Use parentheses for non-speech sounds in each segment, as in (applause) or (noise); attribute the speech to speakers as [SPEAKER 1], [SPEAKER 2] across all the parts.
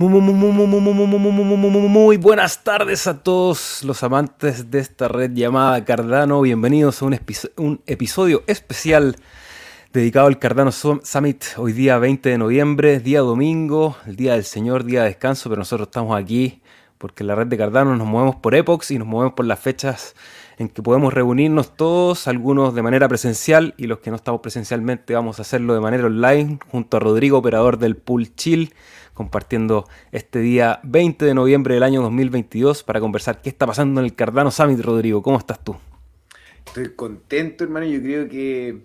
[SPEAKER 1] Muy buenas tardes a todos los amantes de esta red llamada Cardano. Bienvenidos a un, episodio especial dedicado al Cardano Summit. Hoy día 20 de noviembre, día domingo, el día del Señor, día de descanso, pero nosotros estamos aquí porque en la red de Cardano nos movemos por epochs y nos movemos por las fechas en que podemos reunirnos todos, algunos de manera presencial y los que no estamos presencialmente vamos a hacerlo de manera online junto a Rodrigo, operador del Pool Chill, compartiendo este día 20 de noviembre del año 2022 para conversar qué está pasando en el Cardano Summit. Rodrigo, ¿cómo estás tú?
[SPEAKER 2] Estoy contento, hermano. Yo creo que.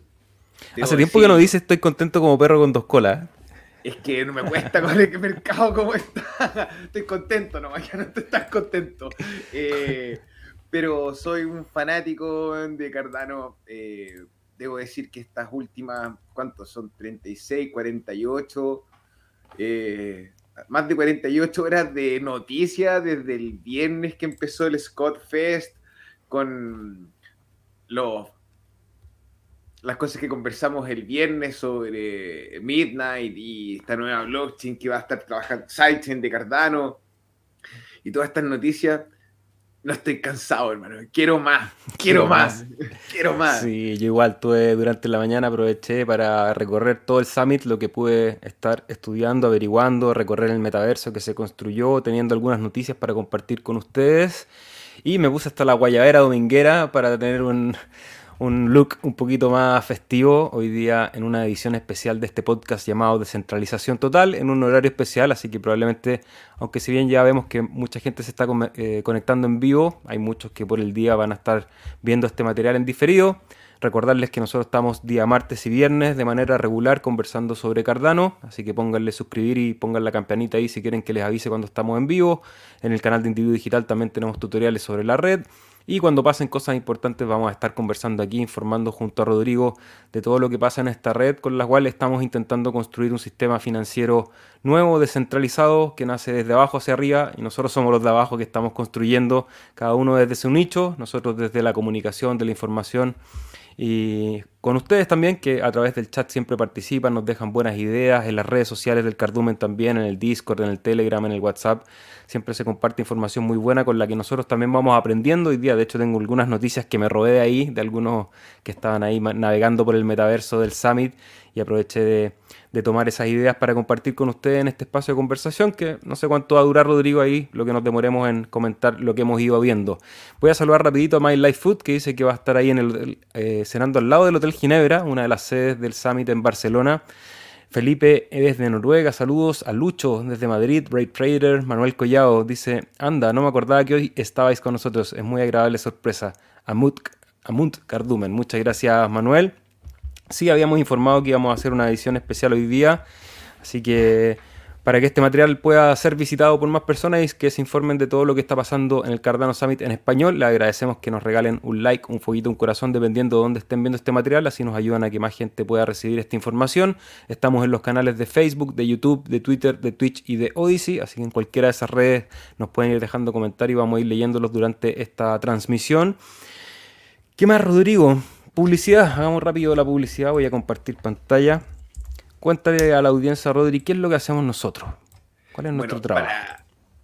[SPEAKER 1] Hace tiempo que no dices estoy contento como perro con dos colas.
[SPEAKER 2] Es que no me cuesta (laughs) con el mercado como está. Estoy contento nomás, ya no estoy tan contento. Eh, pero soy un fanático de Cardano. Eh, debo decir que estas últimas, ¿cuántos son? 36, 48, eh, más de 48 horas de noticias desde el viernes que empezó el Scott Fest con los las cosas que conversamos el viernes sobre Midnight y esta nueva blockchain que va a estar trabajando Sidechain de Cardano y todas estas noticias no estoy cansado, hermano. Quiero más, (laughs) quiero, más, (laughs) quiero más.
[SPEAKER 1] Sí, yo igual tuve durante la mañana aproveché para recorrer todo el summit, lo que pude estar estudiando, averiguando, recorrer el metaverso que se construyó, teniendo algunas noticias para compartir con ustedes. Y me puse hasta la guayabera dominguera para tener un, un look un poquito más festivo hoy día en una edición especial de este podcast llamado Descentralización Total, en un horario especial, así que probablemente, aunque si bien ya vemos que mucha gente se está eh, conectando en vivo, hay muchos que por el día van a estar viendo este material en diferido. Recordarles que nosotros estamos día martes y viernes de manera regular conversando sobre Cardano, así que pónganle suscribir y pongan la campanita ahí si quieren que les avise cuando estamos en vivo. En el canal de Individuo Digital también tenemos tutoriales sobre la red. Y cuando pasen cosas importantes vamos a estar conversando aquí, informando junto a Rodrigo de todo lo que pasa en esta red con la cual estamos intentando construir un sistema financiero nuevo, descentralizado, que nace desde abajo hacia arriba. Y nosotros somos los de abajo que estamos construyendo, cada uno desde su nicho, nosotros desde la comunicación, de la información y con ustedes también, que a través del chat siempre participan, nos dejan buenas ideas, en las redes sociales del Cardumen también, en el Discord, en el Telegram, en el WhatsApp, siempre se comparte información muy buena con la que nosotros también vamos aprendiendo. Hoy día, de hecho, tengo algunas noticias que me robé de ahí, de algunos que estaban ahí navegando por el metaverso del Summit y aproveché de, de tomar esas ideas para compartir con ustedes en este espacio de conversación, que no sé cuánto va a durar Rodrigo ahí, lo que nos demoremos en comentar lo que hemos ido viendo. Voy a saludar rapidito a My Life Food, que dice que va a estar ahí en el, eh, cenando al lado del Hotel Ginebra, una de las sedes del Summit en Barcelona. Felipe desde Noruega, saludos a Lucho desde Madrid, Brave Trader, Manuel Collado dice, anda, no me acordaba que hoy estabais con nosotros, es muy agradable sorpresa. Amut, Amut Cardumen, muchas gracias Manuel. Sí, habíamos informado que íbamos a hacer una edición especial hoy día, así que para que este material pueda ser visitado por más personas y que se informen de todo lo que está pasando en el Cardano Summit en español, le agradecemos que nos regalen un like, un fueguito, un corazón, dependiendo de dónde estén viendo este material, así nos ayudan a que más gente pueda recibir esta información. Estamos en los canales de Facebook, de YouTube, de Twitter, de Twitch y de Odyssey, así que en cualquiera de esas redes nos pueden ir dejando comentarios y vamos a ir leyéndolos durante esta transmisión. ¿Qué más, Rodrigo? Publicidad, hagamos rápido la publicidad, voy a compartir pantalla. Cuéntale a la audiencia, Rodri, ¿qué es lo que hacemos nosotros? ¿Cuál es nuestro trabajo?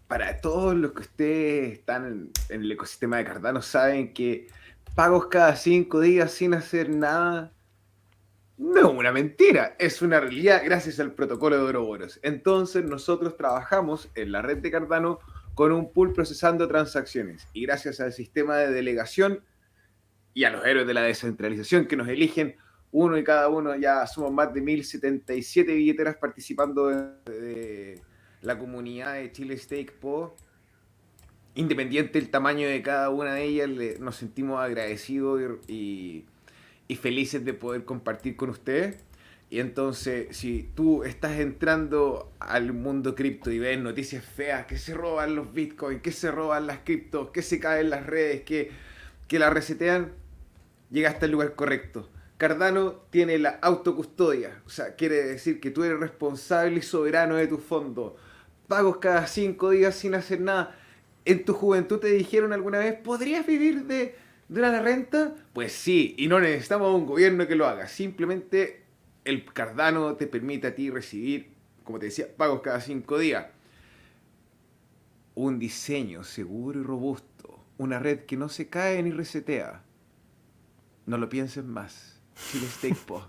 [SPEAKER 2] Para, todos los que ustedes están en, el ecosistema de Cardano, saben que pagos cada cinco días sin hacer nada no es una mentira, es una realidad gracias al protocolo de Oroboros. Entonces nosotros trabajamos en la red de Cardano con un pool procesando transacciones y gracias al sistema de delegación y a los héroes de la descentralización que nos eligen uno y cada uno. Ya somos más de 1077 billeteras participando de, la comunidad de Chile Stake Po. Independiente del tamaño de cada una de ellas, nos sentimos agradecidos y, y felices de poder compartir con ustedes. Y entonces, si tú estás entrando al mundo cripto y ves noticias feas, que se roban los bitcoins, que se roban las criptos, que se caen las redes, que, que la resetean, llegaste al lugar correcto. Cardano tiene la autocustodia, o sea, quiere decir que tú eres responsable y soberano de tu fondo. Pagos cada cinco días sin hacer nada. ¿En tu juventud te dijeron alguna vez, ¿podrías vivir de, de la renta? Pues sí, y no necesitamos un gobierno que lo haga. Simplemente el Cardano te permite a ti recibir, como te decía, pagos cada cinco días. un diseño seguro y robusto, una red que no se cae ni resetea. No lo pienses más. Chile Steak Po.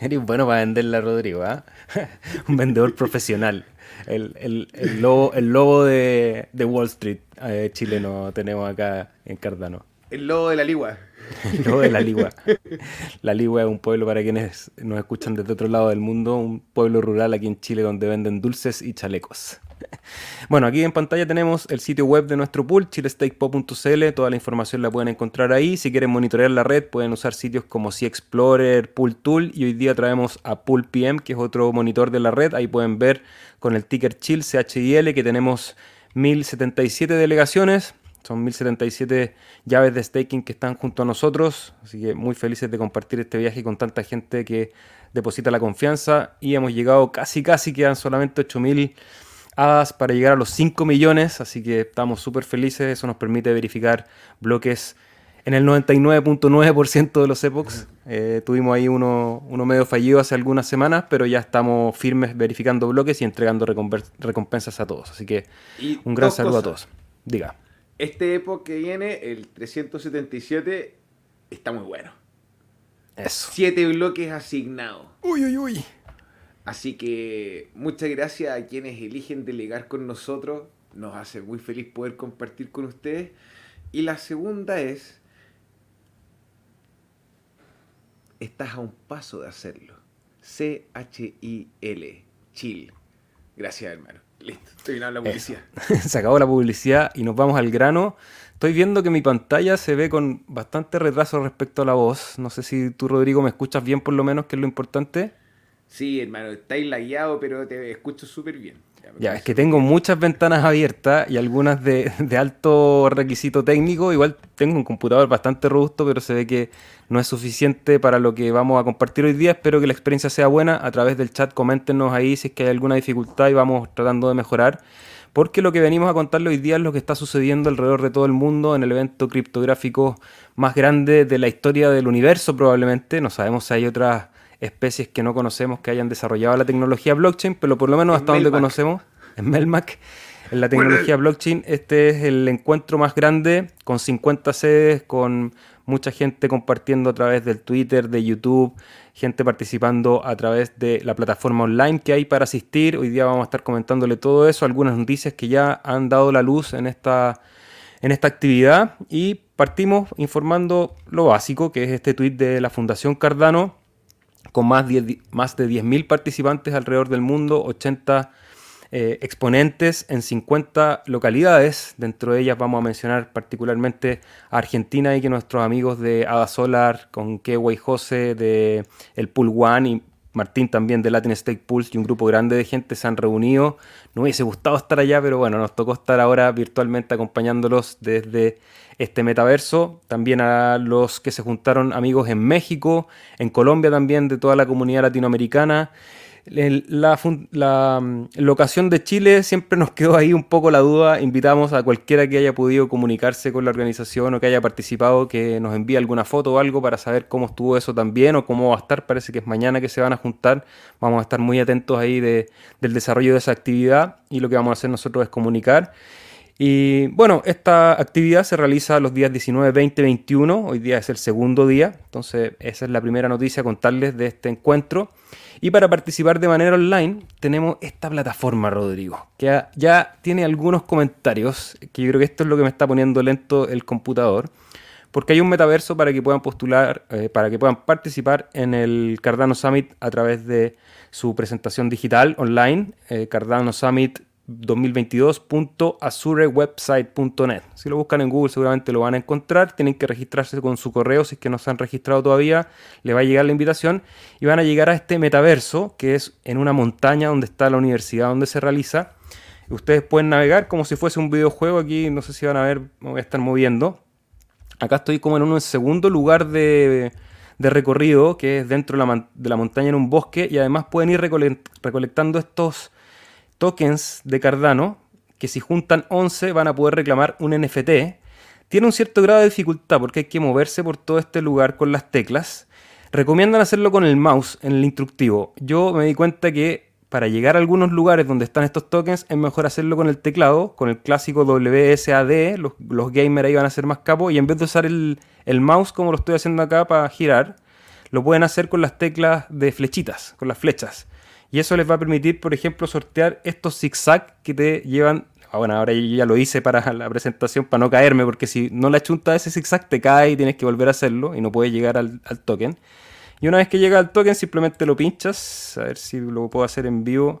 [SPEAKER 1] Eres bueno para venderla, Rodrigo, ¿ah? (laughs) un vendedor profesional. El, el, el, lobo, el lobo de, de Wall Street eh, chileno tenemos acá en Cardano.
[SPEAKER 2] El lobo de la ligua. (laughs)
[SPEAKER 1] El lobo de la ligua. La ligua es un pueblo para quienes nos escuchan desde otro lado del mundo, un pueblo rural aquí en Chile donde venden dulces y chalecos. (laughs) Bueno, aquí en pantalla tenemos el sitio web de nuestro pool, chilestakepop.cl. Toda la información la pueden encontrar ahí. Si quieren monitorear la red, pueden usar sitios como Sea Explorer, Pool Tool. Y hoy día traemos a Pool PM, que es otro monitor de la red. Ahí pueden ver con el ticker Chill CHIL que tenemos 1077 delegaciones. Son 1077 llaves de staking que están junto a nosotros. Así que muy felices de compartir este viaje con tanta gente que deposita la confianza. Y hemos llegado casi, casi, quedan solamente 8000 hadas para llegar a los 5 millones. Así que estamos súper felices. Eso nos permite verificar bloques en el 99.9% de los epochs. Eh, tuvimos ahí uno, uno, medio fallido hace algunas semanas, pero ya estamos firmes verificando bloques y entregando recompensas a todos. Así que un gran saludo a todos. Diga.
[SPEAKER 2] Este Epoch que viene, el 377, está muy bueno.
[SPEAKER 1] Eso.
[SPEAKER 2] Siete bloques asignados.
[SPEAKER 1] Uy, uy, uy.
[SPEAKER 2] Así que muchas gracias a quienes eligen delegar con nosotros. Nos hace muy feliz poder compartir con ustedes. Y la segunda es, estás a un paso de hacerlo. C-H-I-L, chill. Gracias, hermano. Listo, terminando la publicidad. (laughs)
[SPEAKER 1] Se acabó la publicidad y nos vamos al grano. Estoy viendo que mi pantalla se ve con bastante retraso respecto a la voz. No sé si tú, Rodrigo, me escuchas bien por lo menos, que es lo importante.
[SPEAKER 2] Sí, hermano, estáis lagueado, pero te escucho súper bien.
[SPEAKER 1] Ya, es que tengo muchas ventanas abiertas y algunas de, de, alto requisito técnico. Igual tengo un computador bastante robusto, pero se ve que no es suficiente para lo que vamos a compartir hoy día. Espero que la experiencia sea buena. A través del chat coméntenos ahí si es que hay alguna dificultad y vamos tratando de mejorar. Porque lo que venimos a contarle hoy día es lo que está sucediendo alrededor de todo el mundo en el evento criptográfico más grande de la historia del universo probablemente. No sabemos si hay otras especies que no conocemos que hayan desarrollado la tecnología blockchain, pero por lo menos hasta donde conocemos, (laughs) en Melmac, en la tecnología blockchain, este es el encuentro más grande, con 50 sedes, con mucha gente compartiendo a través del Twitter, de YouTube, gente participando a través de la plataforma online que hay para asistir. Hoy día vamos a estar comentándole todo eso, algunas noticias que ya han dado la luz en esta, en esta actividad y partimos informando lo básico, que es este tweet de la Fundación Cardano, con más, más de 10.000 participantes alrededor del mundo, 80 eh, exponentes en 50 localidades. Dentro de ellas vamos a mencionar particularmente a Argentina y que nuestros amigos de Ada Solar, con Keway Jose de el Pool One y Martín también de Latin State Pulse y un grupo grande de gente se han reunido. No hubiese gustado estar allá, pero bueno, nos tocó estar ahora virtualmente acompañándolos desde este metaverso. También a los que se juntaron amigos en México, en Colombia también, de toda la comunidad latinoamericana. La, mm, locación de Chile siempre nos (laughs) quedó ahí un poco la duda. Invitamos a cualquiera que haya podido comunicarse con la organización o que haya participado que nos envíe alguna foto o algo para saber cómo estuvo eso también o cómo va a estar. Parece que es mañana que se van a juntar. Vamos a estar muy atentos ahí de, del desarrollo de esa actividad y lo que vamos a hacer nosotros es comunicar. Y bueno, esta actividad se realiza los días 19, 20, 21. Hoy día es el segundo día, entonces esa es la primera noticia contarles de este encuentro. Y para participar de manera online tenemos esta plataforma, Rodrigo, que ya tiene algunos comentarios, que yo creo que esto es lo que me está poniendo lento el computador, porque hay un metaverso para que puedan postular, eh, para que puedan participar en el Cardano Summit a través de su presentación digital online, eh, Cardano Summit 2022.azurewebsite.net. Si lo buscan en Google seguramente lo van a encontrar. Tienen que registrarse con su correo si es que no se han registrado todavía. Le va a llegar la invitación y van a llegar a este metaverso que es en una montaña donde está la universidad donde se realiza. Ustedes pueden navegar como si fuese un videojuego. Aquí no sé si van a ver, me voy a estar moviendo. Acá estoy como en un segundo lugar de, recorrido que es dentro de la, de la montaña en un bosque y además pueden ir recolectando estos tokens de Cardano, que si juntan 11 van a poder reclamar un NFT. Tiene un cierto grado de dificultad porque hay que moverse por todo este lugar con las teclas. Recomiendan hacerlo con el mouse en el instructivo. Yo me di cuenta que para llegar a algunos lugares donde están estos tokens es mejor hacerlo con el teclado, con el clásico WSAD, los, los gamers ahí van a ser más capos, y en vez de usar el, el mouse como lo estoy haciendo acá para girar, lo pueden hacer con las teclas de flechitas, con las flechas. Y eso les va a permitir, por ejemplo, sortear estos zigzag que te llevan. Ah, bueno, ahora yo ya lo hice para (laughs) la presentación para no caerme, porque si no la chunta ese zigzag te cae y tienes que volver a hacerlo y no puedes llegar al, token. Y una vez que llega al token, simplemente lo pinchas. A ver si lo puedo hacer en vivo.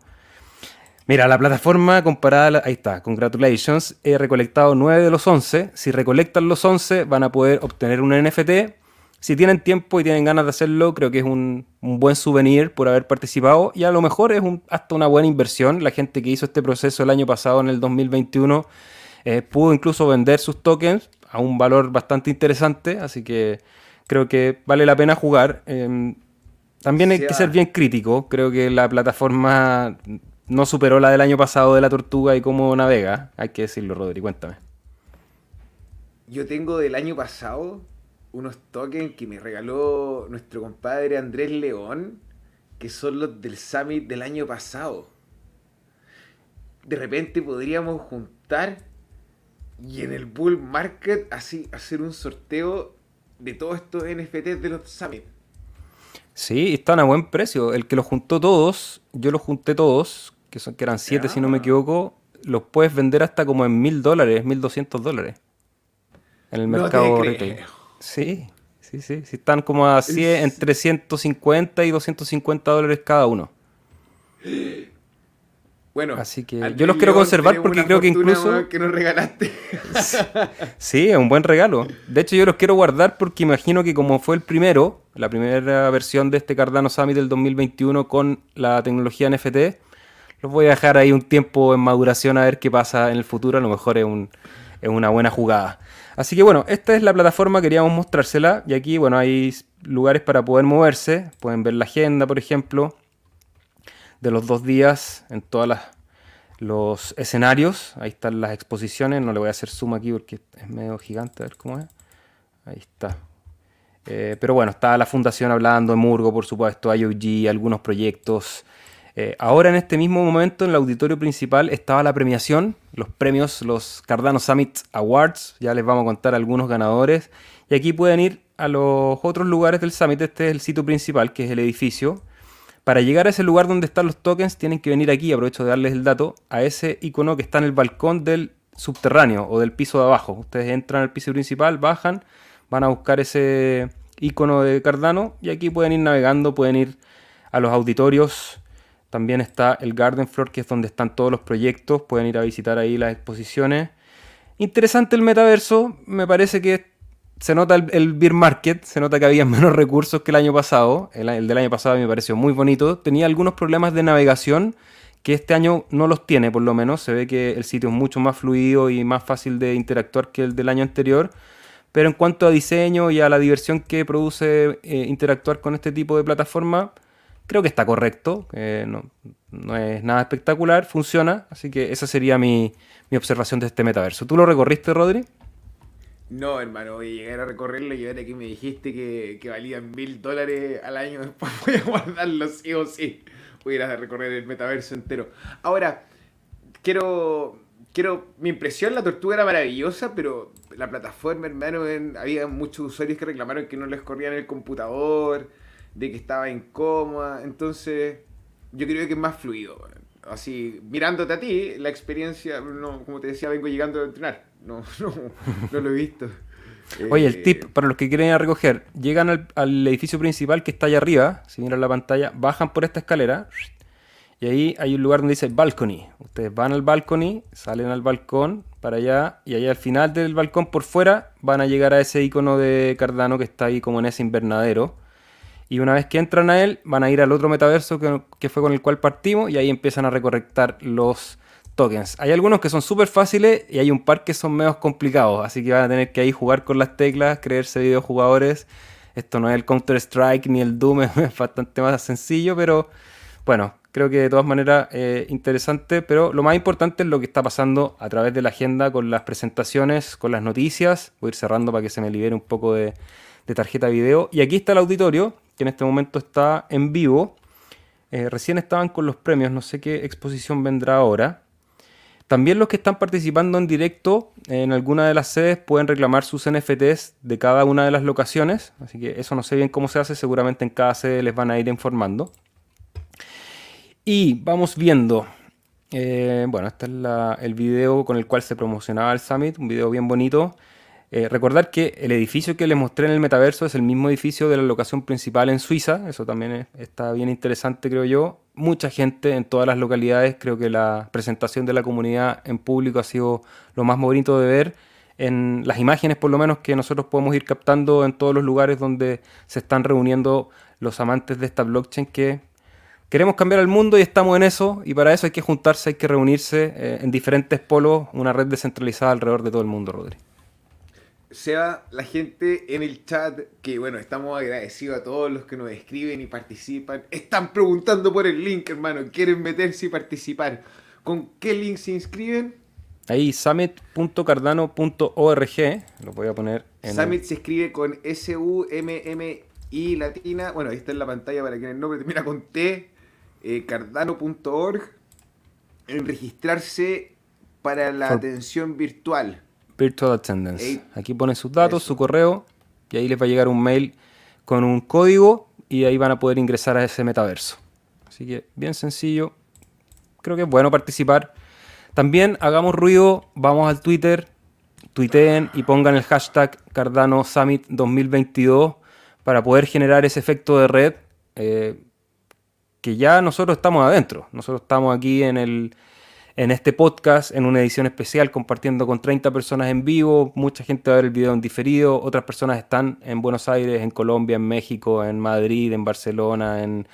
[SPEAKER 1] Mira, la plataforma comparada, la- ahí está, congratulations, he recolectado 9 de los 11. Si recolectan los 11, van a poder obtener un NFT. Si tienen tiempo y tienen ganas de hacerlo, creo que es un, un buen souvenir por haber participado. Y a lo mejor es un- hasta una buena inversión. La gente que hizo este proceso el año pasado, en el 2021, eh, pudo incluso vender sus tokens a un valor bastante interesante. Así que creo que vale la pena jugar. Em, también hay que ser bien crítico. Creo que la plataforma no superó la del año pasado de la tortuga y cómo navega. Hay que decirlo, Rodri, cuéntame.
[SPEAKER 2] Yo tengo del año pasado unos tokens que me regaló nuestro compadre Andrés León, que son los del Summit del año pasado. De repente podríamos juntar y en el bull market así hacer un sorteo de todos estos NFTs de los Summit.
[SPEAKER 1] Sí, están a buen precio. El que los juntó todos, yo los junté todos, que, son, que eran siete si no me equivoco, los puedes vender hasta como en mil dólares, mil doscientos dólares. En el
[SPEAKER 2] No te
[SPEAKER 1] mercado
[SPEAKER 2] creo.
[SPEAKER 1] Sí, sí, sí. sí están como a 100,
[SPEAKER 2] Es-
[SPEAKER 1] entre 150 y 250 dólares cada uno.
[SPEAKER 2] Bueno,
[SPEAKER 1] Así que yo los quiero conservar porque creo que incluso-
[SPEAKER 2] que nos regalaste. (laughs)
[SPEAKER 1] Sí, es un buen regalo. De hecho, yo los quiero guardar porque imagino que como fue el primero, la primera versión de este Cardano Summit del 2021 con la tecnología NFT, los voy a dejar ahí un tiempo en maduración a ver qué pasa en el futuro. A lo mejor es, un- es una buena jugada. Así que bueno, esta es la plataforma, queríamos mostrársela. Y aquí, bueno, hay lugares para poder moverse. Pueden ver la agenda, por ejemplo, de los dos días en todas las los escenarios. Ahí están las exposiciones. No le voy a hacer zoom aquí porque es medio gigante. A ver cómo es. Ahí está. Eh, pero bueno, está la fundación hablando, Murgo, por supuesto, IOG, algunos proyectos. Eh, ahora en este mismo momento en el auditorio principal estaba la premiación, los premios, los Cardano Summit Awards. Ya les vamos a contar algunos ganadores. Y aquí pueden ir a los otros lugares del Summit. Este es el sitio principal, que es el edificio. Para llegar a ese lugar donde están los tokens, tienen que venir aquí, aprovecho de darles el dato, a ese icono que está en el balcón del subterráneo o del piso de abajo. Ustedes entran al piso principal, bajan, van a buscar ese icono de Cardano y aquí pueden ir navegando, pueden ir a los auditorios. También está el Garden Floor, que es donde están todos los proyectos. Pueden ir a visitar ahí las exposiciones. Interesante el metaverso. Me parece que se nota el, el beer market, se nota que había (laughs) menos recursos que el año pasado. El, el del año pasado me pareció muy bonito. Tenía algunos problemas de navegación que este año no los tiene, por lo menos. Se ve que el sitio es mucho más fluido y más fácil de interactuar que el del año anterior. Pero en cuanto a diseño y a la diversión que produce eh, interactuar con este tipo de plataforma, creo que está correcto. eh, no, no es nada espectacular, funciona. Así que esa sería mi, mi observación de este metaverso. ¿Tú lo recorriste, Rodri?
[SPEAKER 2] No, hermano, voy a llegar a recorrerlo y ahora que me dijiste que, que valían mil dólares al año, (laughs) después voy a guardarlo sí o sí. Voy a recorrer el metaverso entero. Ahora, quiero. Quiero. Mi impresión, la tortuga era maravillosa, pero la plataforma, hermano, en- había muchos usuarios que reclamaron que no les corría en el computador, de que estaba incómoda. Entonces, yo creo que es más fluido. Así, mirándote a ti, la experiencia, no, como te decía, vengo llegando a entrenar. No, (laughs) no, no lo he visto. (laughs)
[SPEAKER 1] Oye, el
[SPEAKER 2] Eh,
[SPEAKER 1] tip para los que quieren ir a recoger, llegan al, al edificio principal que está allá arriba, si miran la pantalla, bajan por esta escalera y ahí hay un lugar donde dice balcony. Ustedes van al balcony, salen al balcón para allá y allá al final del balcón por fuera van a llegar a ese icono de Cardano que está ahí como en ese invernadero. Y una vez que entran a él, van a ir al otro metaverso que, fue con el cual partimos y ahí empiezan a recolectar los tokens. Hay algunos que son súper fáciles y hay un par que son menos complicados, así que van a tener que ahí jugar con las teclas, creerse videojugadores. Esto no es el Counter Strike ni el Doom, (laughs) es bastante más sencillo, pero bueno, creo que de todas maneras eh, interesante, pero lo más importante es lo que está pasando a través de la agenda con las presentaciones, con las noticias. Voy a ir cerrando para que se me libere un poco de, de tarjeta video. Y aquí está el auditorio, que en este momento está en vivo. Eh, recién estaban con los premios, no sé qué exposición vendrá ahora. También los que están participando en directo en alguna de las sedes pueden reclamar sus NFTs de cada una de las locaciones. Así que eso no sé bien cómo se hace, seguramente en cada sede les van a ir informando. Y vamos viendo. Eh, bueno, este es el video con el cual se promocionaba el Summit, un video bien bonito. Eh, recordar que el edificio que les mostré en el metaverso es el mismo edificio de la locación principal en Suiza, eso también está bien interesante creo yo. Mucha gente en todas las localidades, creo que la presentación de la comunidad en público ha sido lo más bonito de ver en las imágenes por lo menos que nosotros podemos ir captando en todos los lugares donde se están reuniendo los amantes de esta blockchain que queremos cambiar el mundo y estamos en eso y para eso hay que juntarse, hay que reunirse eh, en diferentes polos, una red descentralizada alrededor de todo el mundo, Rodri.
[SPEAKER 2] Seba, la gente en el chat, que bueno, estamos agradecidos a todos los que nos escriben y participan. Están preguntando por el link, hermano. Quieren meterse y participar. ¿Con qué link se inscriben?
[SPEAKER 1] Ahí, summit.cardano.org. Lo voy a poner
[SPEAKER 2] en. Summit se escribe con S-U-M-M-I latina. Bueno, ahí está en la pantalla para que el nombre termina con T. Eh, cardano.org. En registrarse para la atención virtual.
[SPEAKER 1] Virtual Attendance. Aquí pone sus datos, su correo, y ahí les va a llegar un mail con un código y ahí van a poder ingresar a ese metaverso. Así que bien sencillo. Creo que es bueno participar. También hagamos ruido, vamos al Twitter, tuiteen y pongan el hashtag Cardano Summit 2022 para poder generar ese efecto de red eh, que ya nosotros estamos adentro. Nosotros estamos aquí en el, en este podcast, en una edición especial, compartiendo con 30 personas en vivo. Mucha gente va a ver el video en diferido. Otras personas están en Buenos Aires, en Colombia, en México, en Madrid, en Barcelona, en,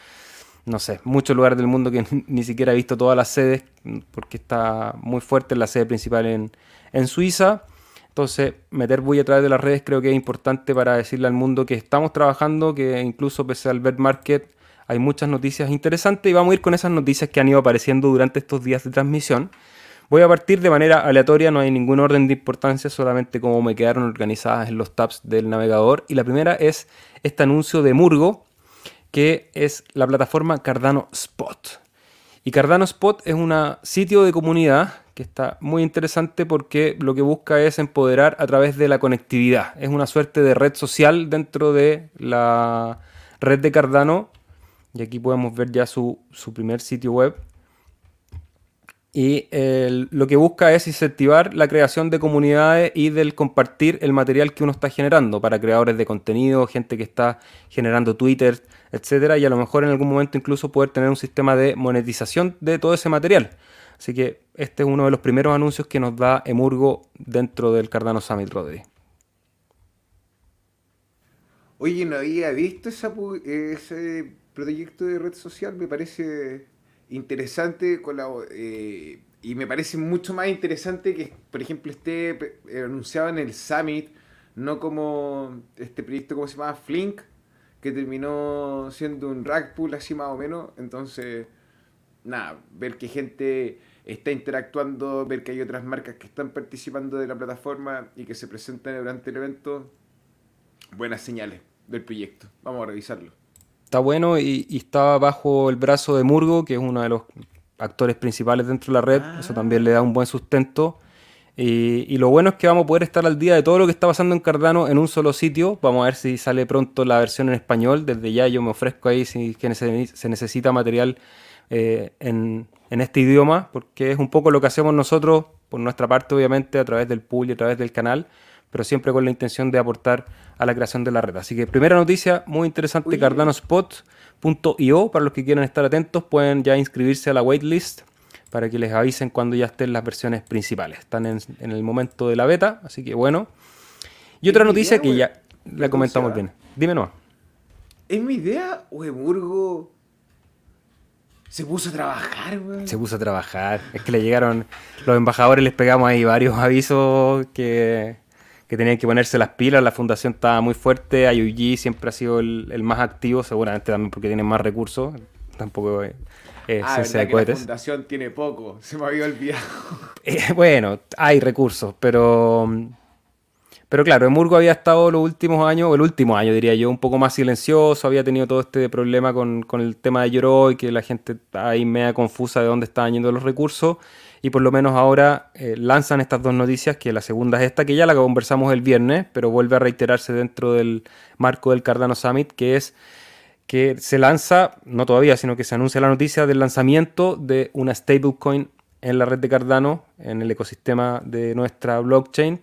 [SPEAKER 1] no sé, muchos lugares del mundo que (laughs) ni siquiera he visto todas las sedes, porque está muy fuerte la sede principal en, en Suiza. Entonces, meter bulla a través de las redes creo que es importante para decirle al mundo que estamos trabajando, que incluso pese al bear market hay muchas noticias interesantes y vamos a ir con esas noticias que han ido apareciendo durante estos días de transmisión. Voy a partir de manera aleatoria, no hay ningún orden de importancia, solamente cómo me quedaron organizadas en los tabs del navegador. Y la primera es este anuncio de Murgo, que es la plataforma Cardano Spot. Y Cardano Spot es un sitio de comunidad que está muy interesante porque lo que busca es empoderar a través de la conectividad. Es una suerte de red social dentro de la red de Cardano y aquí podemos ver ya su, primer sitio web. Y lo que busca es incentivar la creación de comunidades y del compartir el material que uno está generando para creadores de contenido, gente que está generando Twitter, etcétera, y a lo mejor en algún momento incluso poder tener un sistema de monetización de todo ese material. Así que este es uno de los primeros anuncios que nos da Emurgo dentro del Cardano Summit Rodri.
[SPEAKER 2] Oye, no había visto esa, proyecto de red social me parece interesante eh, y me parece mucho más interesante que, por ejemplo, esté eh, anunciado en el Summit, no como este proyecto, como se llama? Flink, que terminó siendo un rack pool así más o menos. Entonces, nada, ver que gente está interactuando, ver que hay otras marcas que están participando de la plataforma y que se presentan durante el evento, buenas señales del proyecto. Vamos a revisarlo
[SPEAKER 1] está bueno y, está bajo el brazo de Murgo, que es uno de los actores principales dentro de la red. Eso también le da un buen sustento. Y, lo bueno es que vamos a poder estar al día de todo lo que está pasando en Cardano en un solo sitio. Vamos a ver si sale pronto la versión en español. Desde ya yo me ofrezco ahí si que se necesita material eh, en, en, este idioma, porque es un poco lo que hacemos nosotros, por nuestra parte obviamente, a través del pool y a través del canal pero siempre con la intención de aportar a la creación de la red. Así que primera noticia muy interesante, cardanospot.io, para los que quieran estar atentos, pueden ya inscribirse a la waitlist para que les avisen cuando ya estén las versiones principales. Están en, el momento de la beta, así que bueno. Y otra noticia que ya la comentamos bien. Dime no.
[SPEAKER 2] ¿Es mi idea o Eburgo se puso a trabajar, güey?
[SPEAKER 1] Se puso a trabajar. Es que le llegaron los embajadores, les pegamos ahí varios avisos que que tenían que ponerse las pilas, la fundación estaba muy fuerte, IUG siempre ha sido el, más activo, seguramente también porque tiene más recursos, tampoco es
[SPEAKER 2] ah, La fundación tiene poco, (laughs) se me había olvidado.
[SPEAKER 1] Eh, bueno, hay recursos, pero Pero claro, Emurgo había estado los últimos años, o el último año diría yo, un poco más silencioso, había tenido todo este problema con, el tema de Yoroi, que la gente está ahí media confusa de dónde estaban yendo los recursos, y por lo menos ahora eh, lanzan estas dos noticias, que la segunda es esta, que ya la conversamos el viernes, pero vuelve a reiterarse dentro del marco del Cardano Summit, que es que se lanza, no todavía, sino que se anuncia la noticia del lanzamiento de una stablecoin en la red de Cardano, en el ecosistema de nuestra blockchain,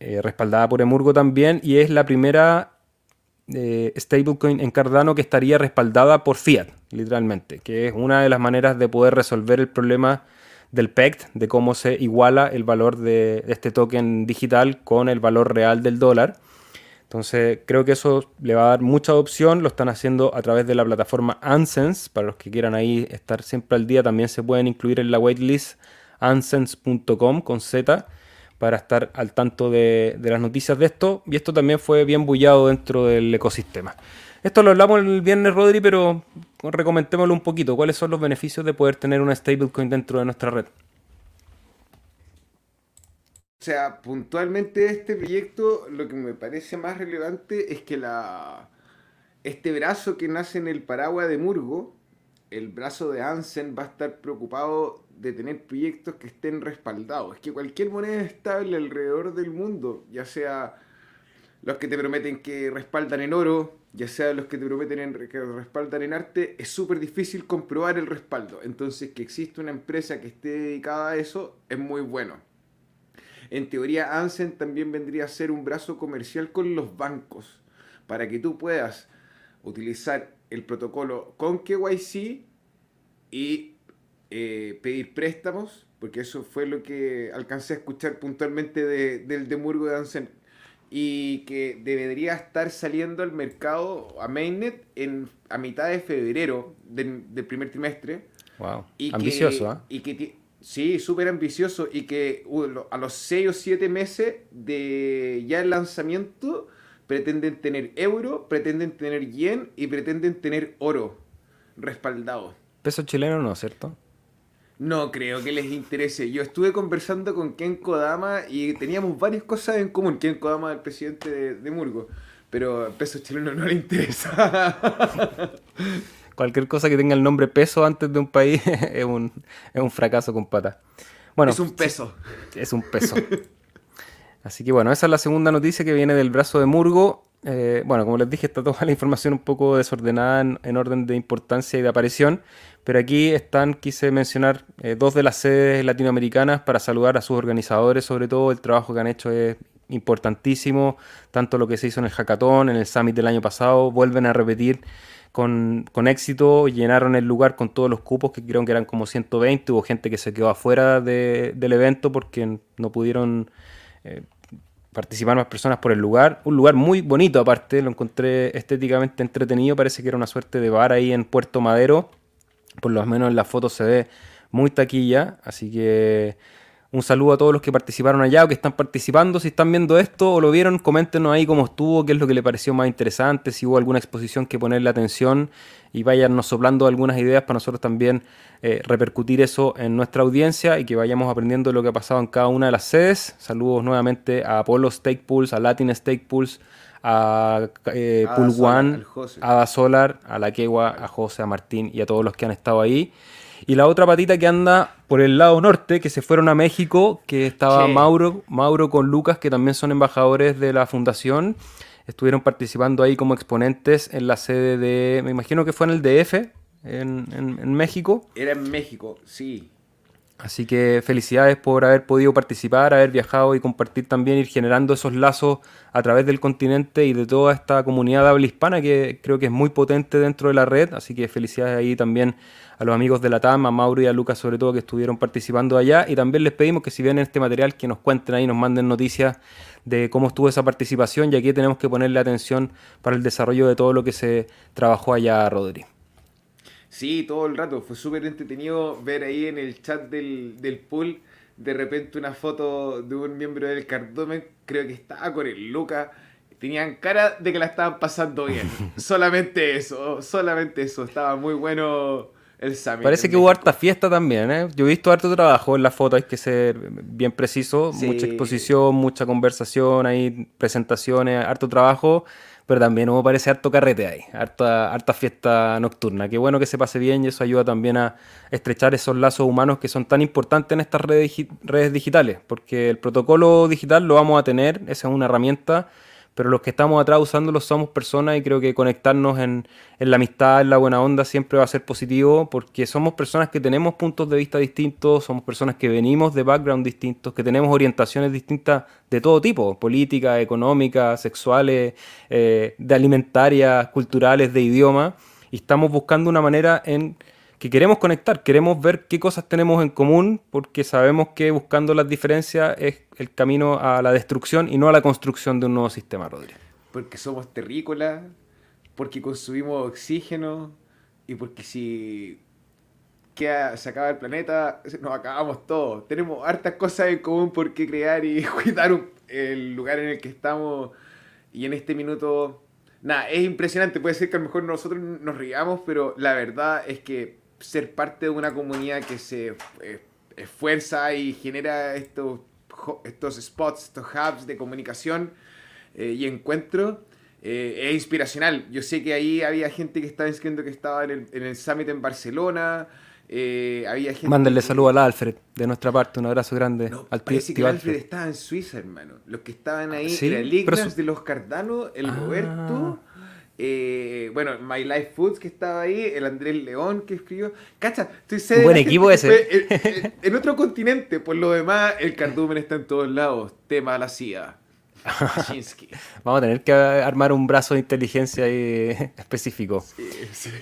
[SPEAKER 1] eh, respaldada por Emurgo también, y es la primera eh, stablecoin en Cardano que estaría respaldada por fiat, literalmente, que es una de las maneras de poder resolver el problema del PECT, de cómo se iguala el valor de este token digital con el valor real del dólar. Entonces creo que eso le va a dar mucha opción, lo están haciendo a través de la plataforma Ansense, para los que quieran ahí estar siempre al día, también se pueden incluir en la waitlist ansense.com con Z para estar al tanto de, las noticias de esto. Y esto también fue bien bullado dentro del ecosistema. Esto lo hablamos el viernes, Rodri, pero recomendémoslo un poquito. ¿Cuáles son los beneficios de poder tener una stablecoin dentro de nuestra red?
[SPEAKER 2] O sea, puntualmente este proyecto, lo que me parece más relevante es que la, este brazo que nace en el paraguas de Murgo, el brazo de Ansen, va a estar preocupado de tener proyectos que estén respaldados. Es que cualquier moneda estable alrededor del mundo, ya sea los que te prometen que respaldan en oro, ya sea los que te prometen que respaldan en arte, es súper difícil comprobar el respaldo. Entonces, que existe una empresa que esté dedicada a eso es muy bueno. En teoría, Ansen también vendría a ser un brazo comercial con los bancos, para que tú puedas utilizar el protocolo con KYC y eh, pedir préstamos, porque eso fue lo que alcancé a escuchar puntualmente del Demurgo de Ansen, y que debería estar saliendo al mercado a Mainnet en, a mitad de febrero del, primer trimestre.
[SPEAKER 1] Wow, ambicioso.
[SPEAKER 2] Y que sí, súper ambicioso, y que uh, a los 6 o 7 meses de ya el lanzamiento pretenden tener euro, pretenden tener yen y pretenden tener oro respaldado.
[SPEAKER 1] Peso chileno no, ¿cierto?
[SPEAKER 2] No creo que les interese. Yo estuve conversando con Ken Kodama y teníamos varias cosas en común. Ken Kodama, el presidente de, Murgo. Pero peso chileno no le interesa. (laughs)
[SPEAKER 1] Cualquier cosa que tenga el nombre peso antes de un país (laughs) es un, es un fracaso con pata.
[SPEAKER 2] Bueno, es un peso.
[SPEAKER 1] Es un peso. Así que bueno, esa es la segunda noticia que viene del brazo de Murgo. Eh, bueno, como les dije, está toda (laughs) la información un poco desordenada en, orden de importancia y de aparición, pero aquí están, quise mencionar eh, dos de las sedes latinoamericanas para saludar a sus organizadores, sobre todo el trabajo que han hecho es importantísimo, tanto lo que se hizo en el hackathon, en el summit del año pasado, vuelven a repetir con, éxito, llenaron el lugar con todos los cupos, que creo que eran como 120, hubo gente que se quedó afuera del evento porque no pudieron... Eh, participar más personas por el lugar. Un lugar muy bonito aparte, lo encontré estéticamente entretenido, parece que era una suerte de bar ahí en Puerto Madero. Por lo menos en la foto se ve muy taquilla, así que un saludo a todos los que participaron allá o que están participando. Si están viendo esto o lo vieron, coméntenos ahí cómo estuvo, qué es lo que les pareció más interesante, si hubo alguna exposición que ponerle atención y váyanos soplando algunas ideas para nosotros también eh, repercutir eso en nuestra audiencia y que vayamos aprendiendo lo que ha pasado en cada una de las sedes. Saludos nuevamente a Apollo Stake Pools, a Latin Stake Pools, a eh, Pool One, a Solar, a La Quegua, a José, a Martín y a todos los que han estado ahí. Y la otra patita que anda por el lado norte, que se fueron a México, que estaba Mauro, Mauro con Lucas, que también son embajadores de la fundación. Estuvieron participando ahí como exponentes en la sede de, me imagino que fue en el DF, en, en México.
[SPEAKER 2] Era en México, sí.
[SPEAKER 1] Así que felicidades por haber podido participar, haber viajado y compartir también, ir generando esos lazos a través del continente y de toda esta comunidad habla hispana que creo que es muy potente dentro de la red. Así que felicidades ahí también a los amigos de la TAM, a Mauro y a Lucas sobre todo que estuvieron participando allá. Y también les pedimos que si ven este material que nos cuenten ahí, nos manden noticias de cómo estuvo esa participación y aquí tenemos que ponerle atención para el desarrollo de todo lo que se trabajó allá, Rodri.
[SPEAKER 2] Sí, todo el rato. Fue súper entretenido ver ahí en el chat del, del pool de repente una foto de un miembro del Cardomen, creo que estaba con el Lucas. Tenían cara de que la estaban pasando bien. (laughs) solamente eso, solamente eso. Estaba muy bueno el.
[SPEAKER 1] Parece que hubo harta fiesta también, ¿eh? Yo he visto harto trabajo en la foto, hay que ser bien preciso,
[SPEAKER 2] Sí.
[SPEAKER 1] mucha exposición, mucha conversación, hay presentaciones, harto trabajo, pero también hubo parece harto carrete ahí, harta, harta fiesta nocturna. Qué bueno que se pase bien y eso ayuda también a estrechar esos lazos humanos que son tan importantes en estas redes, redes digitales, porque el protocolo digital lo vamos a tener, esa es una herramienta, pero los que estamos atrás usándolo somos personas y creo que conectarnos en, en la amistad, en la buena onda, siempre va a ser positivo porque somos personas que tenemos puntos de vista distintos, somos personas que venimos de background distintos, que tenemos orientaciones distintas de todo tipo, políticas, económicas, sexuales, eh, de alimentarias, culturales, de idioma, y estamos buscando una manera en que queremos conectar, queremos ver qué cosas tenemos en común, porque sabemos que buscando las diferencias es el camino a la destrucción y no a la construcción de un nuevo sistema, Rodri.
[SPEAKER 2] Porque somos terrícolas, porque consumimos oxígeno y porque si queda- se acaba el planeta, nos acabamos todos. Tenemos hartas cosas en común por qué crear y (laughs) cuidar el lugar en el que estamos. Y en este minuto, nada, es impresionante. Puede ser que a lo mejor nosotros nos riamos, pero la verdad es que ser parte de una comunidad que se eh, esfuerza y genera estos, estos spots, estos hubs de comunicación eh, y encuentro eh, es inspiracional. Yo sé que ahí había gente que estaba diciendo que estaba en el, en el Summit en Barcelona. eh, había gente
[SPEAKER 1] Mándenle
[SPEAKER 2] que-
[SPEAKER 1] saludo al Alfred de nuestra parte, un abrazo grande
[SPEAKER 2] no,
[SPEAKER 1] al
[SPEAKER 2] parece que Alfred
[SPEAKER 1] Alfred.
[SPEAKER 2] estaba en Suiza, hermano. Los que estaban ahí
[SPEAKER 1] ¿Sí?
[SPEAKER 2] era el Ignas
[SPEAKER 1] su-
[SPEAKER 2] de los Cardano, el
[SPEAKER 1] Ah.
[SPEAKER 2] Roberto, eh, bueno, My Life Foods que estaba ahí, el Andrés León que escribió. Cacha, estoy sé
[SPEAKER 1] Buen
[SPEAKER 2] gente
[SPEAKER 1] equipo ese.
[SPEAKER 2] En, en- en otro continente, por lo demás, el (laughs) cardumen está en todos lados. Tema la CIA. (laughs)
[SPEAKER 1] Vamos a tener que armar un brazo de inteligencia ahí (laughs) específico.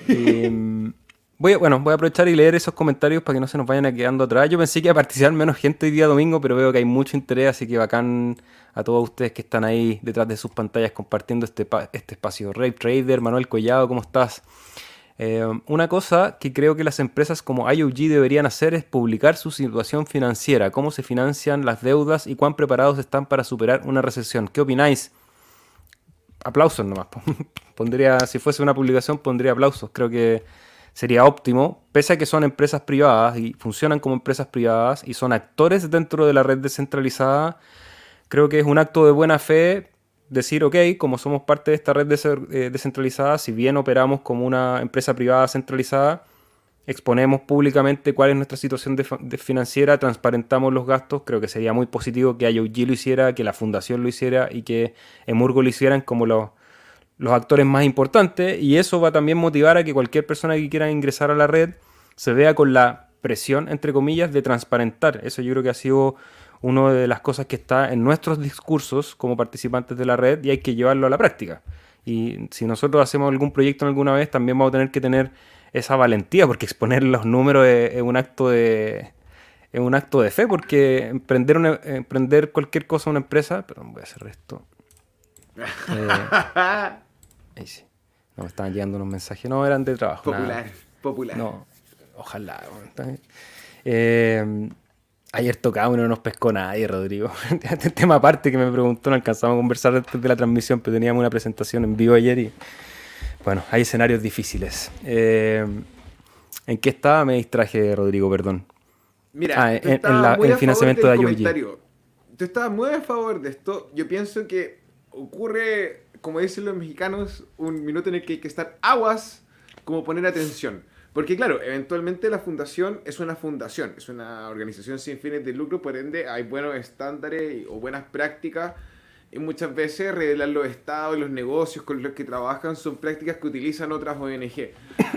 [SPEAKER 1] Y, mm, voy a, bueno, voy a aprovechar y leer esos comentarios para que no se nos vayan quedando atrás. Yo pensé que iba a participar menos gente hoy día domingo, pero veo que hay mucho interés, así que bacán a todos ustedes que están ahí detrás de sus pantallas compartiendo este, este espacio. Ray Trader, Manuel Collado, ¿cómo estás? Eh, una cosa que creo que las empresas como IOG deberían hacer es publicar su situación financiera, cómo se financian las deudas y cuán preparados están para superar una recesión. ¿Qué opináis? Aplausos nomás. po. (laughs) Pondría, si fuese una publicación, pondría aplausos. Creo que sería óptimo, pese a que son empresas privadas y funcionan como empresas privadas y son actores dentro de la red descentralizada. Creo que es un acto de buena fe decir, ok, como somos parte de esta red eh, descentralizada, si bien operamos como una empresa privada centralizada, exponemos públicamente cuál es nuestra situación financiera, transparentamos los gastos, creo que sería muy positivo que IOG lo hiciera, que la fundación lo hiciera y que Emurgo lo hicieran como los, los actores más importantes y eso va también a motivar a que cualquier persona que quiera ingresar a la red se vea con la presión, entre comillas, de transparentar. Eso yo creo que ha sido una de las cosas que está en nuestros discursos como participantes de la red y hay que llevarlo a la práctica. Y si nosotros hacemos algún proyecto alguna vez, también vamos a tener que tener esa valentía, porque exponer los números es, es un acto de es un acto de fe, porque emprender, una- emprender cualquier cosa en una empresa, perdón, voy a hacer esto. (laughs) Eh, ahí sí. No me estaban llegando unos mensajes, no eran de trabajo. nada.
[SPEAKER 2] popular, popular.
[SPEAKER 1] No, ojalá. Eh, ayer tocaba uno no nos pescó nadie, Rodrigo. (laughs) Este tema aparte que me preguntó, no alcanzamos a conversar después de la transmisión, pero teníamos una presentación en vivo ayer y bueno, hay escenarios difíciles. Eh, ¿En qué estaba? Me distraje, Rodrigo, perdón.
[SPEAKER 2] Mira,
[SPEAKER 1] Ah, en- la- en
[SPEAKER 2] a
[SPEAKER 1] financiamiento de
[SPEAKER 2] comentario. Tú estabas muy a favor de esto. Yo pienso que ocurre, como dicen los mexicanos, un minuto en el que hay que estar aguas, como poner atención. Porque claro, eventualmente la fundación es una fundación, es una organización sin fines de lucro, por ende hay buenos estándares o buenas prácticas. Y muchas veces revelar los estados y los negocios con los que trabajan son prácticas que utilizan otras ONG.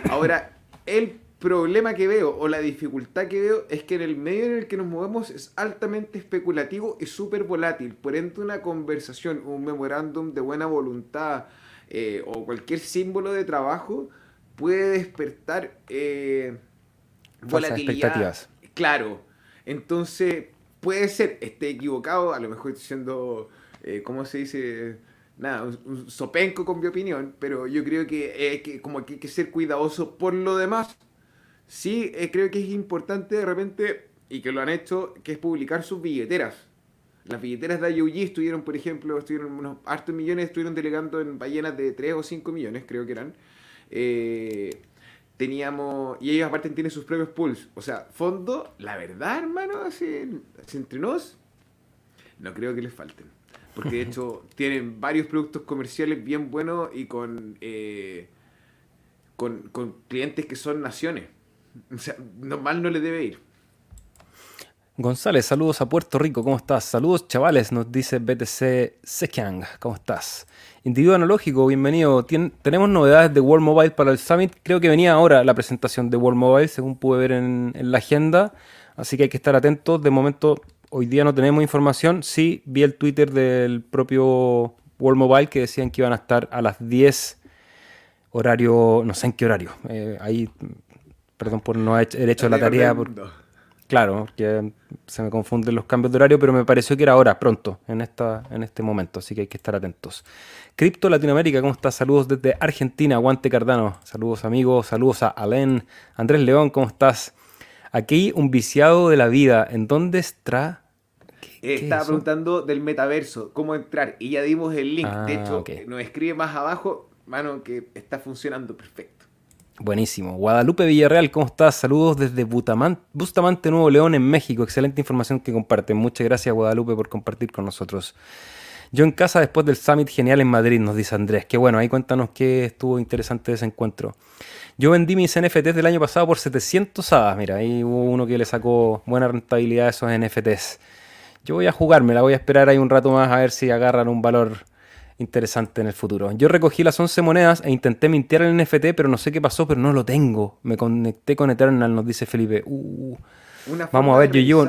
[SPEAKER 2] Ahora, el problema que veo o la dificultad que veo es que en el medio en el que nos movemos es altamente especulativo y súper volátil. Por ende, una conversación, un memorándum de buena voluntad eh, o cualquier símbolo de trabajo puede despertar eh,
[SPEAKER 1] Falsas expectativas.
[SPEAKER 2] Claro. Entonces, puede ser, esté equivocado, a lo mejor estoy siendo, eh, ¿cómo se dice? Nada, un, un sopenco con mi opinión, pero yo creo que, eh, que como que hay que ser cuidadoso por lo demás. Sí, eh, creo que es importante de repente, y que lo han hecho, que es publicar sus billeteras. Las billeteras de IOG estuvieron, por ejemplo, estuvieron unos hartos millones, estuvieron delegando en ballenas de 3 o 5 millones, creo que eran. Eh, teníamos. Y ellos aparte tienen sus propios pools. O sea, fondo, la verdad, hermano, así, entre nos, no creo que les falten. Porque de hecho (laughs) tienen varios productos comerciales bien buenos y con, eh, con, con clientes que son naciones. O sea, normal no le debe ir.
[SPEAKER 1] González, saludos a Puerto Rico, ¿cómo estás? Saludos chavales, nos dice BTC Sekiang, ¿cómo estás? Individuo analógico, bienvenido. tenemos novedades de World Mobile para el Summit. Creo que venía ahora la presentación de World Mobile, según pude ver en, la agenda. Así que hay que estar atentos. De momento, hoy día no tenemos información. Sí, vi el Twitter del propio World Mobile que decían que iban a estar a las 10 horario, no sé en qué horario. Eh, ahí, perdón por no haber hecho la tarea. Claro, que se me confunden los cambios de horario, pero me pareció que era ahora, pronto, en, esta, en este momento, así que hay que estar atentos. Cripto Latinoamérica, ¿cómo estás? Saludos desde Argentina, Guante Cardano. Saludos amigos, saludos a Alén. Andrés León, ¿cómo estás? Aquí un viciado de la vida, ¿en dónde está?
[SPEAKER 2] Estaba preguntando del metaverso, cómo entrar, y ya dimos el link. de ah, hecho, nos escribe más abajo, mano, que está funcionando perfecto.
[SPEAKER 1] Buenísimo. Guadalupe Villarreal, ¿cómo estás? Saludos desde Bustamante, Nuevo León, en México. Excelente información que comparten. Muchas gracias, Guadalupe, por compartir con nosotros. Yo en casa después del Summit Genial en Madrid, nos dice Andrés. Qué bueno, ahí cuéntanos qué estuvo interesante ese encuentro. Yo vendí mis NFTs del año pasado por 700 hadas. Mira, ahí hubo uno que le sacó buena rentabilidad a esos NFTs. Yo voy a jugarme, la voy a esperar ahí un rato más a ver si agarran un valor interesante en el futuro. Yo recogí las 11 monedas e intenté mintear el NFT, pero no sé qué pasó, pero no lo tengo. Me conecté con Eternal, nos dice Felipe. Uh, vamos a ver, yo llevo...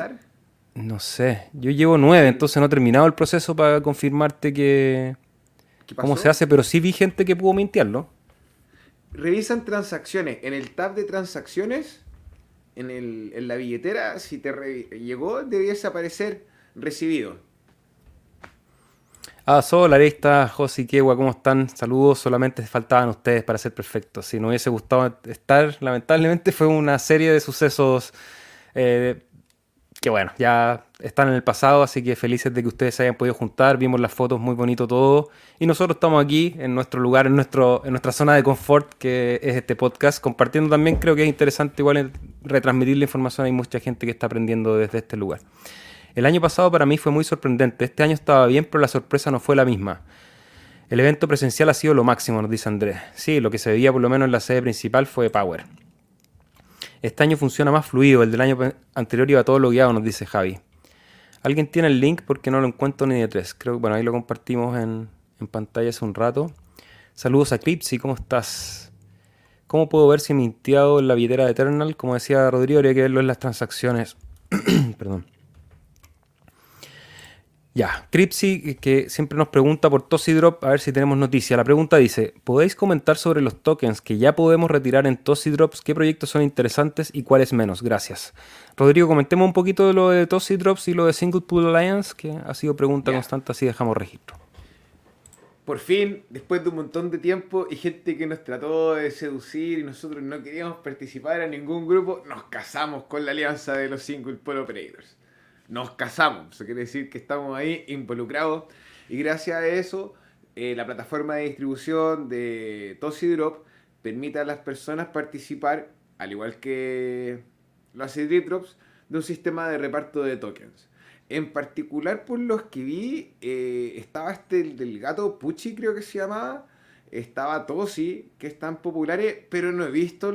[SPEAKER 1] No sé, yo llevo 9, entonces no he terminado el proceso para confirmarte que... ¿Cómo se hace? Pero sí vi gente que pudo mintearlo.
[SPEAKER 2] Revisan transacciones. En el tab de transacciones, en, el, en la billetera, si te llegó, debiese aparecer recibido.
[SPEAKER 1] Ah, hola, Arista, Josi, Kewa, ¿cómo están? Saludos, solamente faltaban ustedes para ser perfectos. Si no hubiese gustado estar, lamentablemente fue una serie de sucesos eh, que bueno, ya están en el pasado, así que felices de que ustedes se hayan podido juntar, vimos las fotos, muy bonito todo, y nosotros estamos aquí en nuestro lugar, en, nuestro, en nuestra zona de confort, que es este podcast, compartiendo también, creo que es interesante igual retransmitir la información, hay mucha gente que está aprendiendo desde este lugar. El año pasado para mí fue muy sorprendente. Este año estaba bien, pero la sorpresa no fue la misma. El evento presencial ha sido lo máximo, nos dice Andrés. Sí, lo que se veía por lo menos en la sede principal fue Power. Este año funciona más fluido, el del año anterior iba todo logueado, nos dice Javi. ¿Alguien tiene el link? Porque no lo encuentro ni de tres. Creo que bueno, ahí lo compartimos en, pantalla hace un rato. Saludos a Cripsy, ¿cómo estás? ¿Cómo puedo ver si he mintiado en la billetera de Eternal? Como decía Rodrigo, habría que verlo en las transacciones. (clears throat) Perdón. Ya, Cripsy, que siempre nos pregunta por Drop, a ver si tenemos noticia. La pregunta dice, ¿podéis comentar sobre los tokens que ya podemos retirar en Drops? ¿Qué proyectos son interesantes y cuáles menos? Gracias. Rodrigo, comentemos un poquito de lo de Drops y lo de Single Pool Alliance, que ha sido pregunta constante, así dejamos registro.
[SPEAKER 2] Por fin, después de un montón de tiempo y gente que nos trató de seducir y nosotros no queríamos participar en ningún grupo, nos casamos con la alianza de los Single Pool Operators nos casamos. Eso quiere decir que estamos ahí involucrados. Y gracias a eso, eh, la plataforma de distribución de Tosi Drop permite a las personas participar, al igual que lo hace Drops, de un sistema de reparto de tokens. En particular, por los que vi, eh, estaba este el del gato Pucci, creo que se llamaba. Estaba Tosi, que están populares, pero no he visto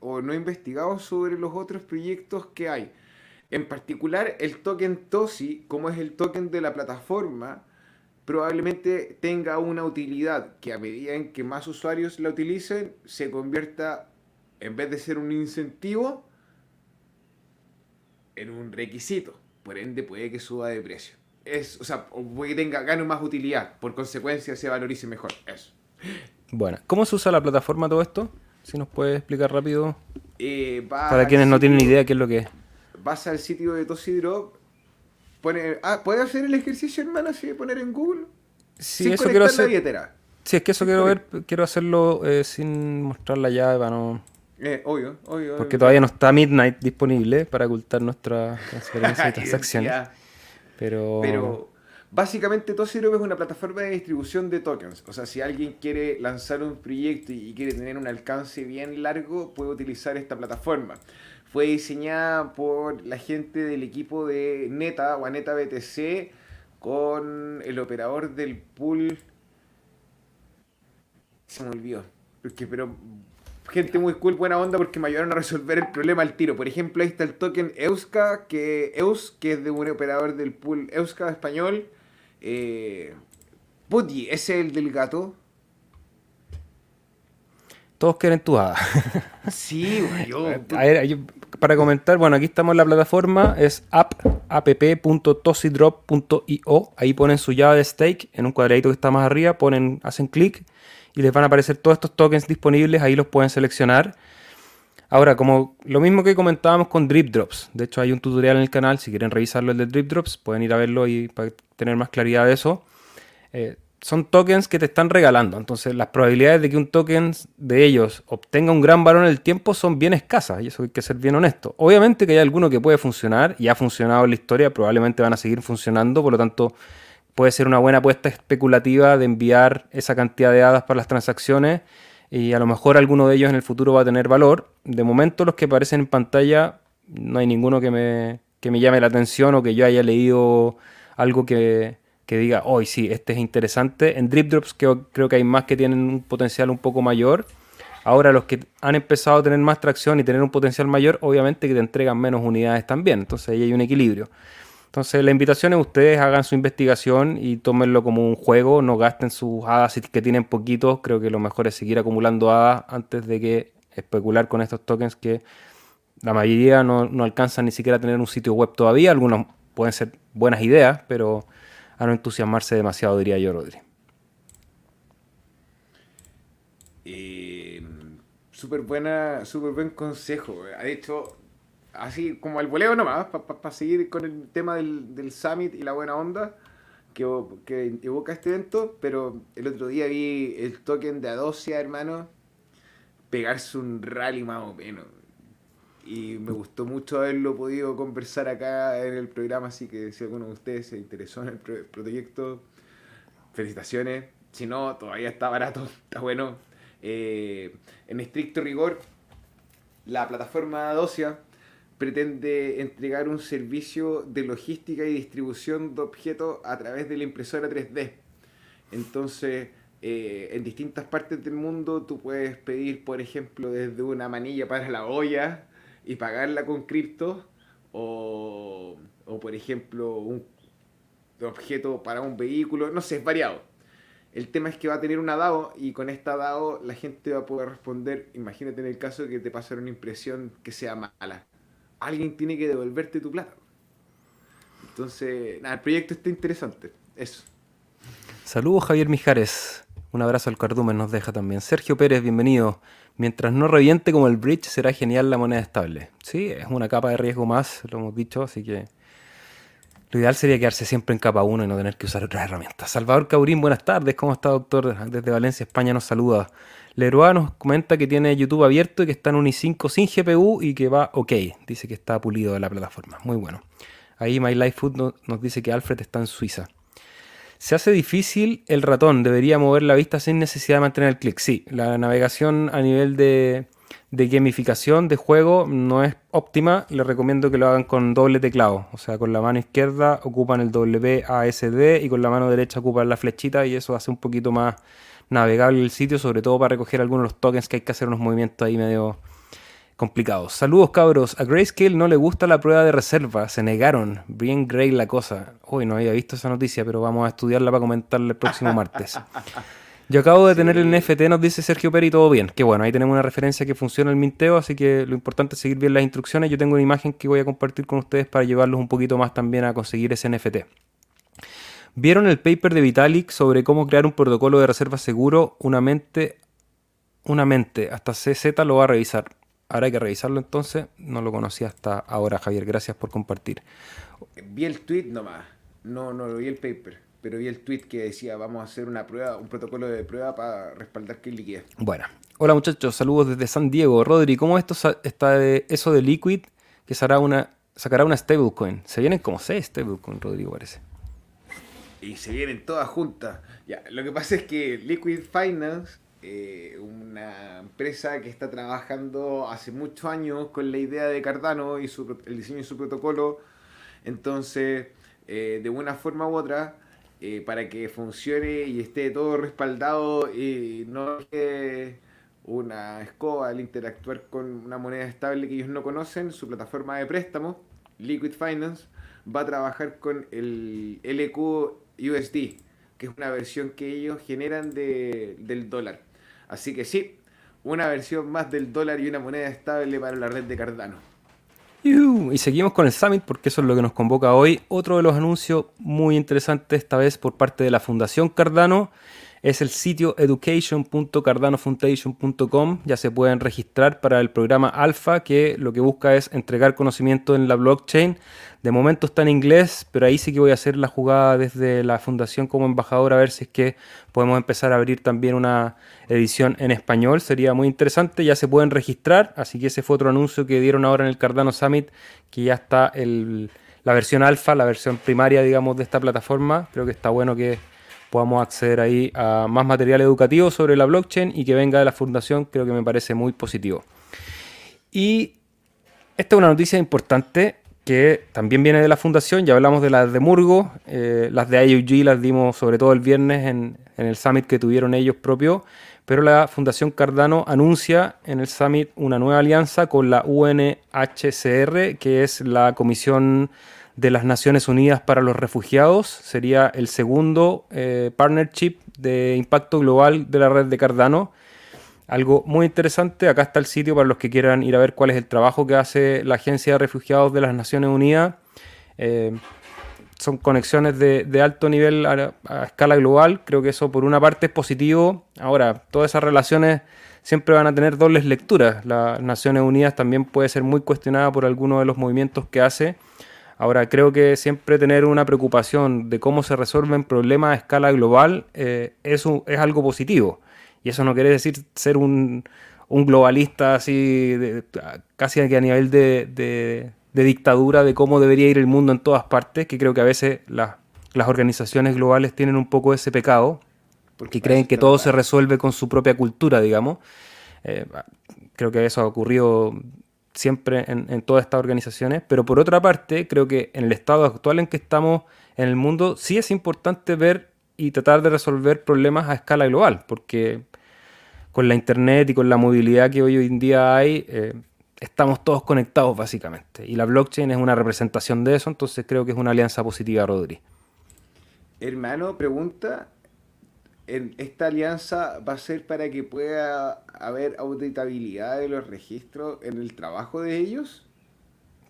[SPEAKER 2] o no he investigado sobre los otros proyectos que hay. En particular, el token TOSI, como es el token de la plataforma, probablemente tenga una utilidad que a medida en que más usuarios la utilicen, se convierta, en vez de ser un incentivo, en un requisito. Por ende, puede que suba de precio. Es, o sea, puede que tenga, gane más utilidad. Por consecuencia, se valorice mejor. Eso.
[SPEAKER 1] Bueno, ¿cómo se usa la plataforma todo esto? Si nos puede explicar rápido. Eh, Para quienes no tienen idea qué es lo que es
[SPEAKER 2] vas al sitio de Tosidrop, pone, ah, ¿puedes hacer el ejercicio, hermano, así de poner en Google?
[SPEAKER 1] Sí, eso quiero hacer. Sí, es que eso quiero ver, quiero hacerlo eh, sin mostrar la llave para no.
[SPEAKER 2] Eh, obvio, obvio.
[SPEAKER 1] Porque todavía no está Midnight disponible para ocultar nuestra transferencia y (laughs) transacciones.
[SPEAKER 2] Pero... Pero Básicamente, Tosirop es una plataforma de distribución de tokens. O sea, si alguien quiere lanzar un proyecto y quiere tener un alcance bien largo, puede utilizar esta plataforma. Fue diseñada por la gente del equipo de Neta o BTC con el operador del pool. Se me olvidó. Porque, pero gente muy cool, buena onda, porque me ayudaron a resolver el problema al tiro. Por ejemplo, ahí está el token Euska, que, Eus, que es de un operador del pool Euska español. Eh, ese es el del gato.
[SPEAKER 1] Todos quieren tu hada. (laughs)
[SPEAKER 2] Sí, yo,
[SPEAKER 1] Para comentar, bueno, aquí estamos en la plataforma, es app.tosidrop.io. Ahí ponen su llave de stake en un cuadradito que está más arriba, ponen, hacen clic y les van a aparecer todos estos tokens disponibles, ahí los pueden seleccionar. Ahora, como lo mismo que comentábamos con Drip Drops, de hecho hay un tutorial en el canal, si quieren revisarlo el de Drip Drops, pueden ir a verlo y para tener más claridad de eso. Eh, son tokens que te están regalando, entonces las probabilidades de que un token de ellos obtenga un gran valor en el tiempo son bien escasas, y eso hay que ser bien honesto. Obviamente que hay alguno que puede funcionar y ha funcionado en la historia, probablemente van a seguir funcionando, por lo tanto puede ser una buena apuesta especulativa de enviar esa cantidad de hadas para las transacciones y a lo mejor alguno de ellos en el futuro va a tener valor. De momento los que aparecen en pantalla no hay ninguno que me, me llame la atención o que yo haya leído algo que, diga, hoy sí, este es interesante. En Drip Drops creo, creo que hay más que tienen un potencial un poco mayor. Ahora los que han empezado a tener más tracción y tener un potencial mayor, obviamente que te entregan menos unidades también. Entonces ahí hay un equilibrio. Entonces la invitación es que ustedes hagan su investigación y tómenlo como un juego, no gasten sus hadas que tienen poquitos, creo que lo mejor es seguir acumulando hadas antes de que especular con estos tokens que la mayoría no, alcanzan ni siquiera a tener un sitio web todavía, algunos pueden ser buenas ideas, pero a no entusiasmarse demasiado, diría yo, Rodri.
[SPEAKER 2] Eh, súper buena, súper buen consejo. Ha hecho así como el voleo nomás, para seguir con el tema del, del, Summit y la buena onda que, que, evoca este evento, pero el otro día vi el token de Adosia, hermano, pegarse un rally más o menos. Y me gustó mucho haberlo podido conversar acá en el programa, así que si alguno de ustedes se interesó en el proyecto, felicitaciones. Si no, todavía está barato, (laughs) está bueno. Eh, en estricto rigor, la plataforma Adosia pretende entregar un servicio de logística y distribución de objetos a través de la impresora 3D. Entonces, eh, en distintas partes del mundo tú puedes pedir, por ejemplo, desde una manilla para la olla y pagarla con cripto, o, o por ejemplo, un objeto para un vehículo, no sé, es variado. El tema es que va a tener una DAO y con esta DAO la gente va a poder responder, imagínate en el caso que te pasen una impresión que sea mala alguien tiene que devolverte tu plata. Entonces, nada, el proyecto está interesante. Eso.
[SPEAKER 1] Saludos Javier Mijares. Un abrazo al cardumen nos deja también. Sergio Pérez, bienvenido. Mientras no reviente como el bridge, será genial la moneda estable. Sí, es una capa de riesgo más, lo hemos dicho, así que lo ideal sería quedarse siempre en capa 1 y no tener que usar otras herramientas. Salvador Caurín, buenas tardes. ¿Cómo está, doctor? Desde Valencia, España nos saluda. Leroy nos comenta que tiene YouTube abierto y que está en un i5 sin GPU y que va ok. Dice que está pulido de la plataforma. Muy bueno. Ahí My Life Food nos dice que Alfred está en Suiza. Se hace difícil el ratón. Debería mover la vista sin necesidad de mantener el clic. Sí, la navegación a nivel de, de gamificación de juego no es óptima. Les recomiendo que lo hagan con doble teclado. O sea, con la mano izquierda ocupan el WASD y con la mano derecha ocupan la flechita y eso hace un poquito más navegable el sitio, sobre todo para recoger algunos los tokens que hay que hacer unos movimientos ahí medio complicados. Saludos cabros, a Grayscale no le gusta la prueba de reserva, se negaron, bien Gray la cosa. Uy, no había visto esa noticia, pero vamos a estudiarla para comentarla el próximo martes. Yo acabo de tener el NFT, nos dice Sergio Peri, todo bien. Que bueno, ahí tenemos una referencia que funciona el minteo, así que lo importante es seguir bien las instrucciones. Yo tengo una imagen que voy a compartir con ustedes para llevarlos un poquito más también a conseguir ese NFT. ¿Vieron el paper de Vitalik sobre cómo crear un protocolo de reserva seguro? Una mente, una mente, hasta CZ lo va a revisar. Ahora hay que revisarlo entonces. No lo conocía hasta ahora, Javier. Gracias por compartir.
[SPEAKER 2] Vi el tweet nomás. No, no vi el paper. Pero vi el tweet que decía vamos a hacer una prueba, un protocolo de prueba para respaldar que es liquidez.
[SPEAKER 1] Bueno. Hola muchachos, saludos desde San Diego. Rodri, ¿cómo esto está de eso de Liquid que sacará una, sacará una stablecoin? Se vienen como seis stablecoin, Rodrigo, parece.
[SPEAKER 2] y se vienen todas juntas. Ya, lo que pasa es que Liquid Finance, eh, una empresa que está trabajando hace muchos años con la idea de Cardano y su, el diseño de su protocolo, entonces, eh, de una forma u otra, eh, para que funcione y esté todo respaldado y no que una escoba al interactuar con una moneda estable que ellos no conocen, su plataforma de préstamo, Liquid Finance, va a trabajar con el LQ USD, que es una versión que ellos generan de, del dólar. Así que sí, una versión más del dólar y una moneda estable para la red de Cardano.
[SPEAKER 1] Y seguimos con el Summit porque eso es lo que nos convoca hoy. Otro de los anuncios muy interesantes esta vez por parte de la Fundación Cardano es el sitio education.cardanofoundation.com. Ya se pueden registrar para el programa Alpha, que lo que busca es entregar conocimiento en la blockchain. De momento está en inglés, pero ahí sí que voy a hacer la jugada desde la fundación como embajador a ver si es que podemos empezar a abrir también una edición en español. Sería muy interesante. Ya se pueden registrar, así que ese fue otro anuncio que dieron ahora en el Cardano Summit, que ya está la versión alfa, la versión primaria, digamos, de esta plataforma. Creo que está bueno que podamos acceder ahí a más material educativo sobre la blockchain y que venga de la fundación, creo que me parece muy positivo. Y esta es una noticia importante que también viene de la fundación, ya hablamos de las de Murgo, eh, las de IOG las dimos sobre todo el viernes en el summit que tuvieron ellos propios, pero la Fundación Cardano anuncia en el summit una nueva alianza con la UNHCR, que es la Comisión de las Naciones Unidas para los Refugiados. Sería el segundo eh, partnership de impacto global de la red de Cardano. Algo muy interesante, acá está el sitio para los que quieran ir a ver cuál es el trabajo que hace la Agencia de Refugiados de las Naciones Unidas. Eh, son conexiones de, alto nivel a, a, escala global. Creo que eso por una parte es positivo. Ahora, todas esas relaciones siempre van a tener dobles lecturas. Las Naciones Unidas también puede ser muy cuestionada por algunos de los movimientos que hace. Ahora, creo que siempre tener una preocupación de cómo se resuelven problemas a escala global eh, es, es, algo positivo. Y eso no quiere decir ser un, globalista así, casi a nivel de, dictadura de cómo debería ir el mundo en todas partes, que creo que a veces las organizaciones globales tienen un poco ese pecado, porque creen que todo se resuelve con su propia cultura, digamos. Eh, creo que eso ha ocurrido siempre en, todas estas organizaciones, pero por otra parte, creo que en el estado actual en que estamos en el mundo, sí es importante ver y tratar de resolver problemas a escala global, porque con la internet y con la movilidad que hoy en día hay, eh, estamos todos conectados básicamente, y la blockchain es una representación de eso, entonces creo que es una alianza positiva, Rodri.
[SPEAKER 2] Hermano, pregunta, esta alianza va a ser para que pueda haber auditabilidad de los registros en el trabajo de ellos?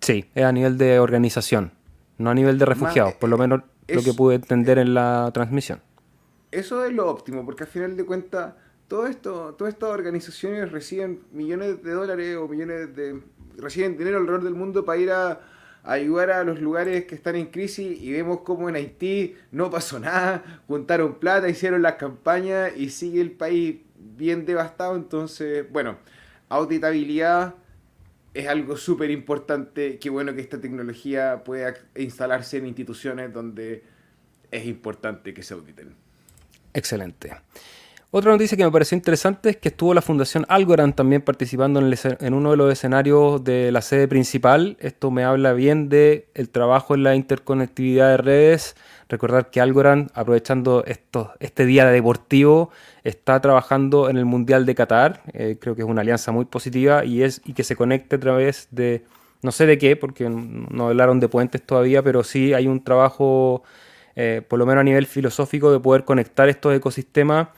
[SPEAKER 1] Sí, es a nivel de organización, no a nivel de refugiados, por lo menos lo que pude entender en la transmisión.
[SPEAKER 2] Eso es lo óptimo, porque al final de cuentas, todo esto, todas estas organizaciones reciben millones de dólares o millones de... reciben dinero alrededor del mundo para ir a ayudar a los lugares que están en crisis y vemos como en Haití no pasó nada, juntaron plata, hicieron las campañas y sigue el país bien devastado. Entonces, bueno, auditabilidad es algo súper importante. Qué bueno que esta tecnología pueda instalarse en instituciones donde es importante que se auditen.
[SPEAKER 1] Excelente. Otra noticia que me pareció interesante es que estuvo la Fundación Algorand también participando en, uno de los escenarios de la sede principal. Esto me habla bien del el trabajo en la interconectividad de redes. Recordar que Algorand, aprovechando esto, este día deportivo, está trabajando en el Mundial de Qatar. Eh, creo que es una alianza muy positiva y, es, y que se conecte a través de, no sé de qué, porque no hablaron de puentes todavía, pero sí hay un trabajo, eh, por lo menos a nivel filosófico, de poder conectar estos ecosistemas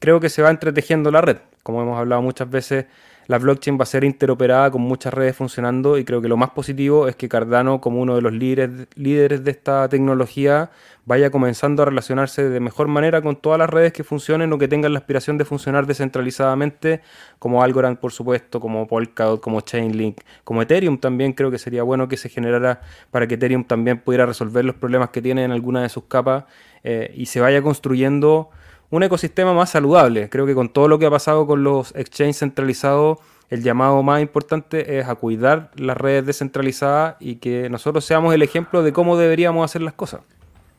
[SPEAKER 1] creo que se va entretejiendo la red. Como hemos hablado muchas veces, la blockchain va a ser interoperada con muchas redes funcionando y creo que lo más positivo es que Cardano, como uno de los líderes, líderes de esta tecnología, vaya comenzando a relacionarse de mejor manera con todas las redes que funcionen o que tengan la aspiración de funcionar descentralizadamente, como Algorand, por supuesto, como Polkadot, como Chainlink, como Ethereum también creo que sería bueno que se generara para que Ethereum también pudiera resolver los problemas que tiene en alguna de sus capas eh, y se vaya construyendo un ecosistema más saludable. Creo que con todo lo que ha pasado con los exchanges centralizados, el llamado más importante es a cuidar las redes descentralizadas y que nosotros seamos el ejemplo de cómo deberíamos hacer las cosas.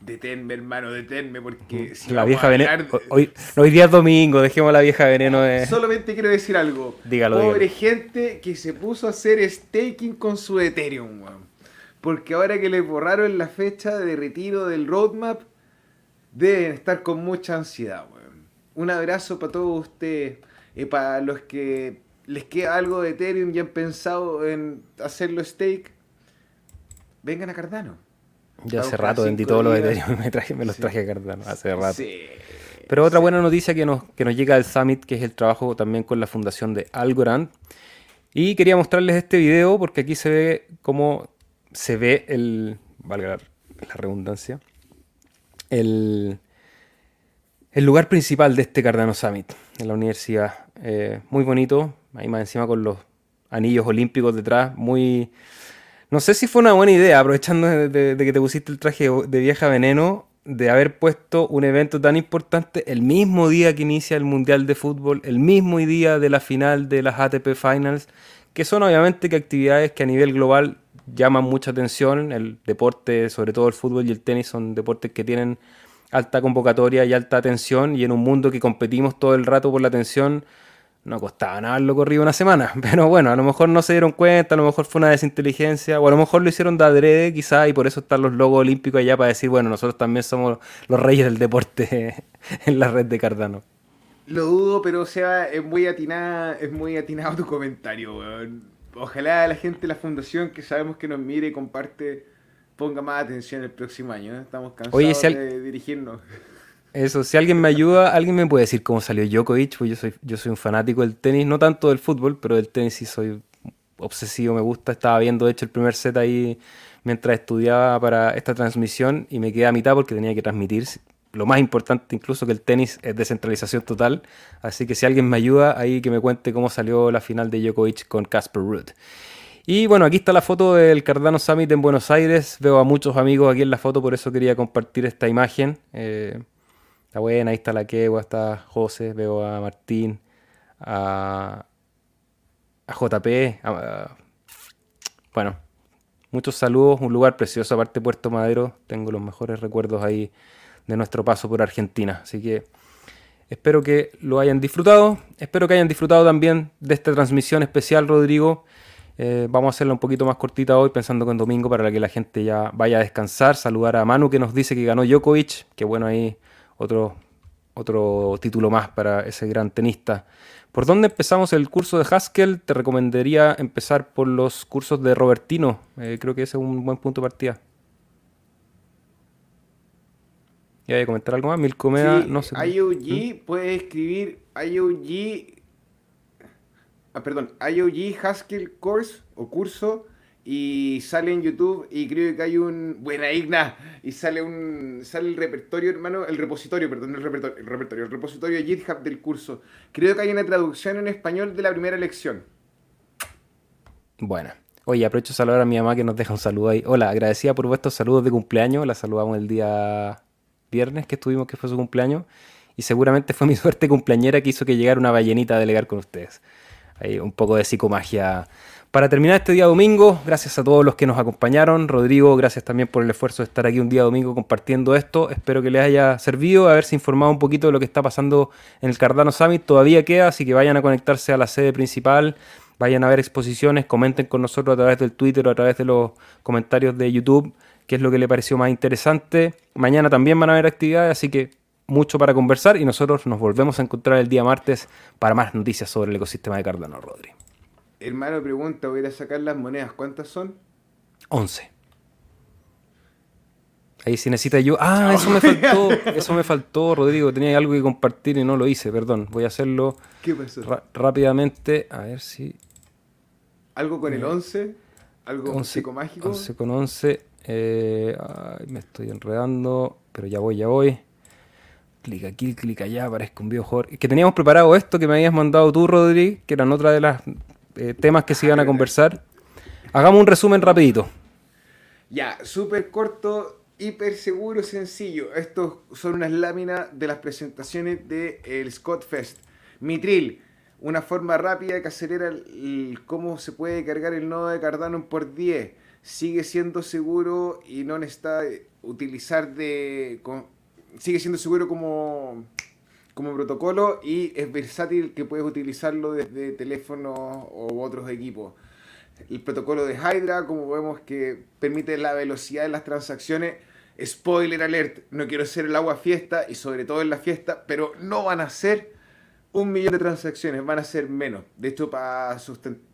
[SPEAKER 2] Detenme, hermano, detenme, porque
[SPEAKER 1] si la vieja veneno. Hoy, hoy día es domingo, dejemos la vieja veneno. De...
[SPEAKER 2] Solamente quiero decir algo.
[SPEAKER 1] Dígalo,
[SPEAKER 2] Pobre gente que se puso a hacer staking con su Ethereum, weón. Porque ahora que les borraron la fecha de retiro del roadmap, deben estar con mucha ansiedad, weón. Un abrazo para todos ustedes. Y para los que les queda algo de Ethereum y han pensado en hacerlo stake, vengan a Cardano.
[SPEAKER 1] Ya hace rato vendí todos los Ethereum me, traje, me los traje a Cardano, hace rato. Pero otra buena noticia que nos, que nos llega del Summit, que es el trabajo también con la fundación de Algorand. Y quería mostrarles este video porque aquí se ve cómo se ve el, valga la, redundancia, el, el, lugar principal de este Cardano Summit, en la universidad. Eh, muy bonito, ahí más encima con los anillos olímpicos detrás, muy no sé si fue una buena idea, aprovechando de, que te pusiste el traje de vieja veneno, de haber puesto un evento tan importante el mismo día que inicia el Mundial de Fútbol, el mismo día de la final de las ATP Finals, que son obviamente que actividades que a nivel global llaman mucha atención. El deporte, sobre todo el fútbol y el tenis, son deportes que tienen alta convocatoria y alta atención, y en un mundo que competimos todo el rato por la atención, no costaba nada lo corrido una semana. (laughs) Pero bueno, a lo mejor no se dieron cuenta, a lo mejor fue una desinteligencia, o a lo mejor lo hicieron de adrede quizá, y por eso están los logos olímpicos allá para decir, bueno, nosotros también somos los reyes del deporte (laughs) en la red de Cardano.
[SPEAKER 2] Lo dudo, pero o sea, es muy atinada, es muy atinado tu comentario, weón. Ojalá la gente de la fundación que sabemos que nos mire y comparte ponga más atención el próximo año. ¿eh? Estamos cansados de dirigirnos.
[SPEAKER 1] Eso, si alguien me ayuda, alguien me puede decir cómo salió Djokovic, pues yo soy, yo soy un fanático del tenis, no tanto del fútbol, pero del tenis sí soy obsesivo, me gusta. Estaba viendo, de hecho, el primer set ahí mientras estudiaba para esta transmisión y me quedé a mitad porque tenía que transmitir. Lo más importante incluso que el tenis es descentralización total. Así que si alguien me ayuda, ahí que me cuente cómo salió la final de Djokovic con Casper Ruud. Y bueno, aquí está la foto del Cardano Summit en Buenos Aires. Veo a muchos amigos aquí en la foto, por eso quería compartir esta imagen. Eh, Está buena, ahí está la Quegua, está José, veo a Martín, a, a JP. bueno, muchos saludos, un lugar precioso, aparte Puerto Madero. Tengo los mejores recuerdos ahí de nuestro paso por Argentina. Así que espero que lo hayan disfrutado. Espero que hayan disfrutado también de esta transmisión especial, Rodrigo. Eh, vamos a hacerla un poquito más cortita hoy, pensando que en domingo para que la gente ya vaya a descansar. Saludar a Manu que nos dice que ganó Djokovic. Que bueno, ahí otro, otro título más para ese gran tenista. ¿Por dónde empezamos el curso de Haskell? Te recomendaría empezar por los cursos de Robertino. Eh, creo que ese es un buen punto de partida. ¿Y hay a comentar algo más? Milcomeda, no sé.
[SPEAKER 2] IOG ¿Mm? puede escribir IOG. Ah, perdón, IOG Haskell Course o curso y sale en YouTube y creo que hay un buena igna y sale un sale el repertorio hermano el repositorio perdón el repertorio el repertorio el repositorio de GitHub del curso creo que hay una traducción en español de la primera lección
[SPEAKER 1] bueno oye aprovecho a saludar a mi mamá que nos deja un saludo ahí hola agradecida por vuestros saludos de cumpleaños la saludamos el día viernes que estuvimos que fue su cumpleaños y seguramente fue mi (laughs) suerte cumpleañera que hizo que llegara una ballenita a delegar con ustedes hay un poco de psicomagia para terminar este día domingo, gracias a todos los que nos acompañaron. Rodrigo, gracias también por el esfuerzo de estar aquí un día domingo compartiendo esto. Espero que les haya servido, haberse informado un poquito de lo que está pasando en el Cardano Summit. Todavía queda, así que vayan a conectarse a la sede principal, vayan a ver exposiciones, comenten con nosotros a través del Twitter o a través de los comentarios de YouTube qué es lo que les pareció más interesante. Mañana también van a haber actividades, así que mucho para conversar y nosotros nos volvemos a encontrar el día martes para más noticias sobre el ecosistema de Cardano, Rodri
[SPEAKER 2] hermano pregunta, voy a ir a sacar las monedas, ¿cuántas son?
[SPEAKER 1] 11. Ahí si necesita yo. Ah, eso me faltó. (laughs) Eso me faltó, Rodrigo. Tenía algo que compartir y no lo hice, perdón. Voy a hacerlo
[SPEAKER 2] ¿Qué pasó?
[SPEAKER 1] rápidamente. A ver si.
[SPEAKER 2] ¿Algo con el 11? ¿Algo 11, psicomágico?
[SPEAKER 1] 11 con 11. Eh, me estoy enredando. Pero ya voy, ya voy. Clic aquí, clic allá, parezco un viejo Que teníamos preparado esto que me habías mandado tú, Rodrigo, que eran otra de las eh, temas que se iban a conversar. Hagamos un resumen rapidito.
[SPEAKER 2] Ya, súper corto, hiper seguro, sencillo. Estos son unas láminas de las presentaciones del el Scott Fest. Mitril, una forma rápida que acelera cómo se puede cargar el nodo de Cardano por 10. Sigue siendo seguro y no necesita utilizar de... sigue siendo seguro como, como protocolo y es versátil que puedes utilizarlo desde teléfonos o otros equipos. El protocolo de Hydra, como vemos que permite la velocidad de las transacciones. Spoiler alert, no quiero ser el agua fiesta y sobre todo en la fiesta, pero no van a ser un millón de transacciones, van a ser menos. De hecho, para,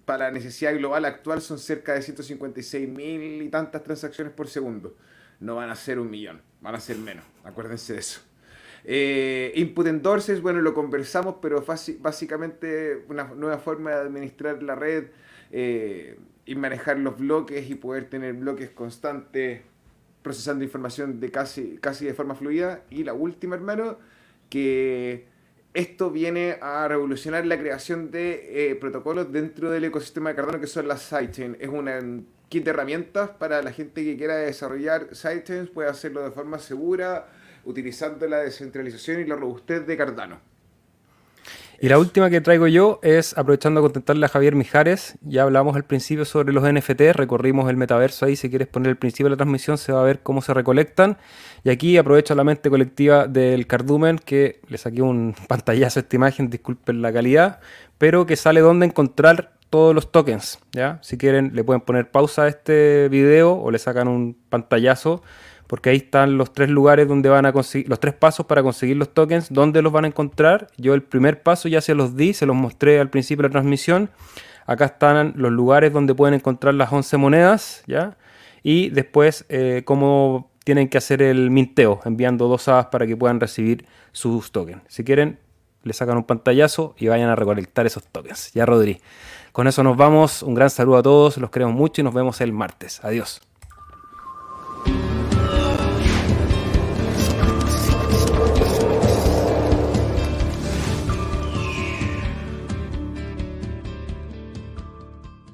[SPEAKER 2] la necesidad global actual son cerca de 156 mil y tantas transacciones por segundo. No van a ser un millón, van a ser menos. Acuérdense de eso. Eh, input endorses, bueno, lo conversamos, pero básicamente una nueva forma de administrar la red eh, y manejar los bloques y poder tener bloques constantes procesando información de casi, casi de forma fluida. Y la última, hermano, que esto viene a revolucionar la creación de eh, protocolos dentro del ecosistema de Cardano que son las sidechains. Es una kit de herramientas para la gente que quiera desarrollar sidechains, puede hacerlo de forma segura, utilizando la descentralización y la robustez de Cardano.
[SPEAKER 1] Y la última que traigo yo es, aprovechando a contentarle a Javier Mijares, ya hablamos al principio sobre los NFT, recorrimos el metaverso ahí, si quieres poner el principio de la transmisión se va a ver cómo se recolectan. Y aquí aprovecho la mente colectiva del Cardumen, que le saqué un (laughs) pantallazo a esta imagen, disculpen la calidad, pero que sale donde encontrar todos los tokens, ¿ya? Si quieren le pueden poner pausa a este video o le sacan un pantallazo porque ahí están los tres lugares donde van a conseguir, los tres pasos para conseguir los tokens, dónde los van a encontrar. Yo el primer paso ya se los di, se los mostré al principio de la transmisión. Acá están los lugares donde pueden encontrar las 11 monedas, ¿ya? Y después eh, cómo tienen que hacer el minteo, enviando dos hadas para que puedan recibir sus tokens. Si quieren, le sacan un pantallazo y vayan a recolectar esos tokens. Ya, Rodri. Con eso nos vamos. Un gran saludo a todos, los queremos mucho y nos vemos el martes. Adiós.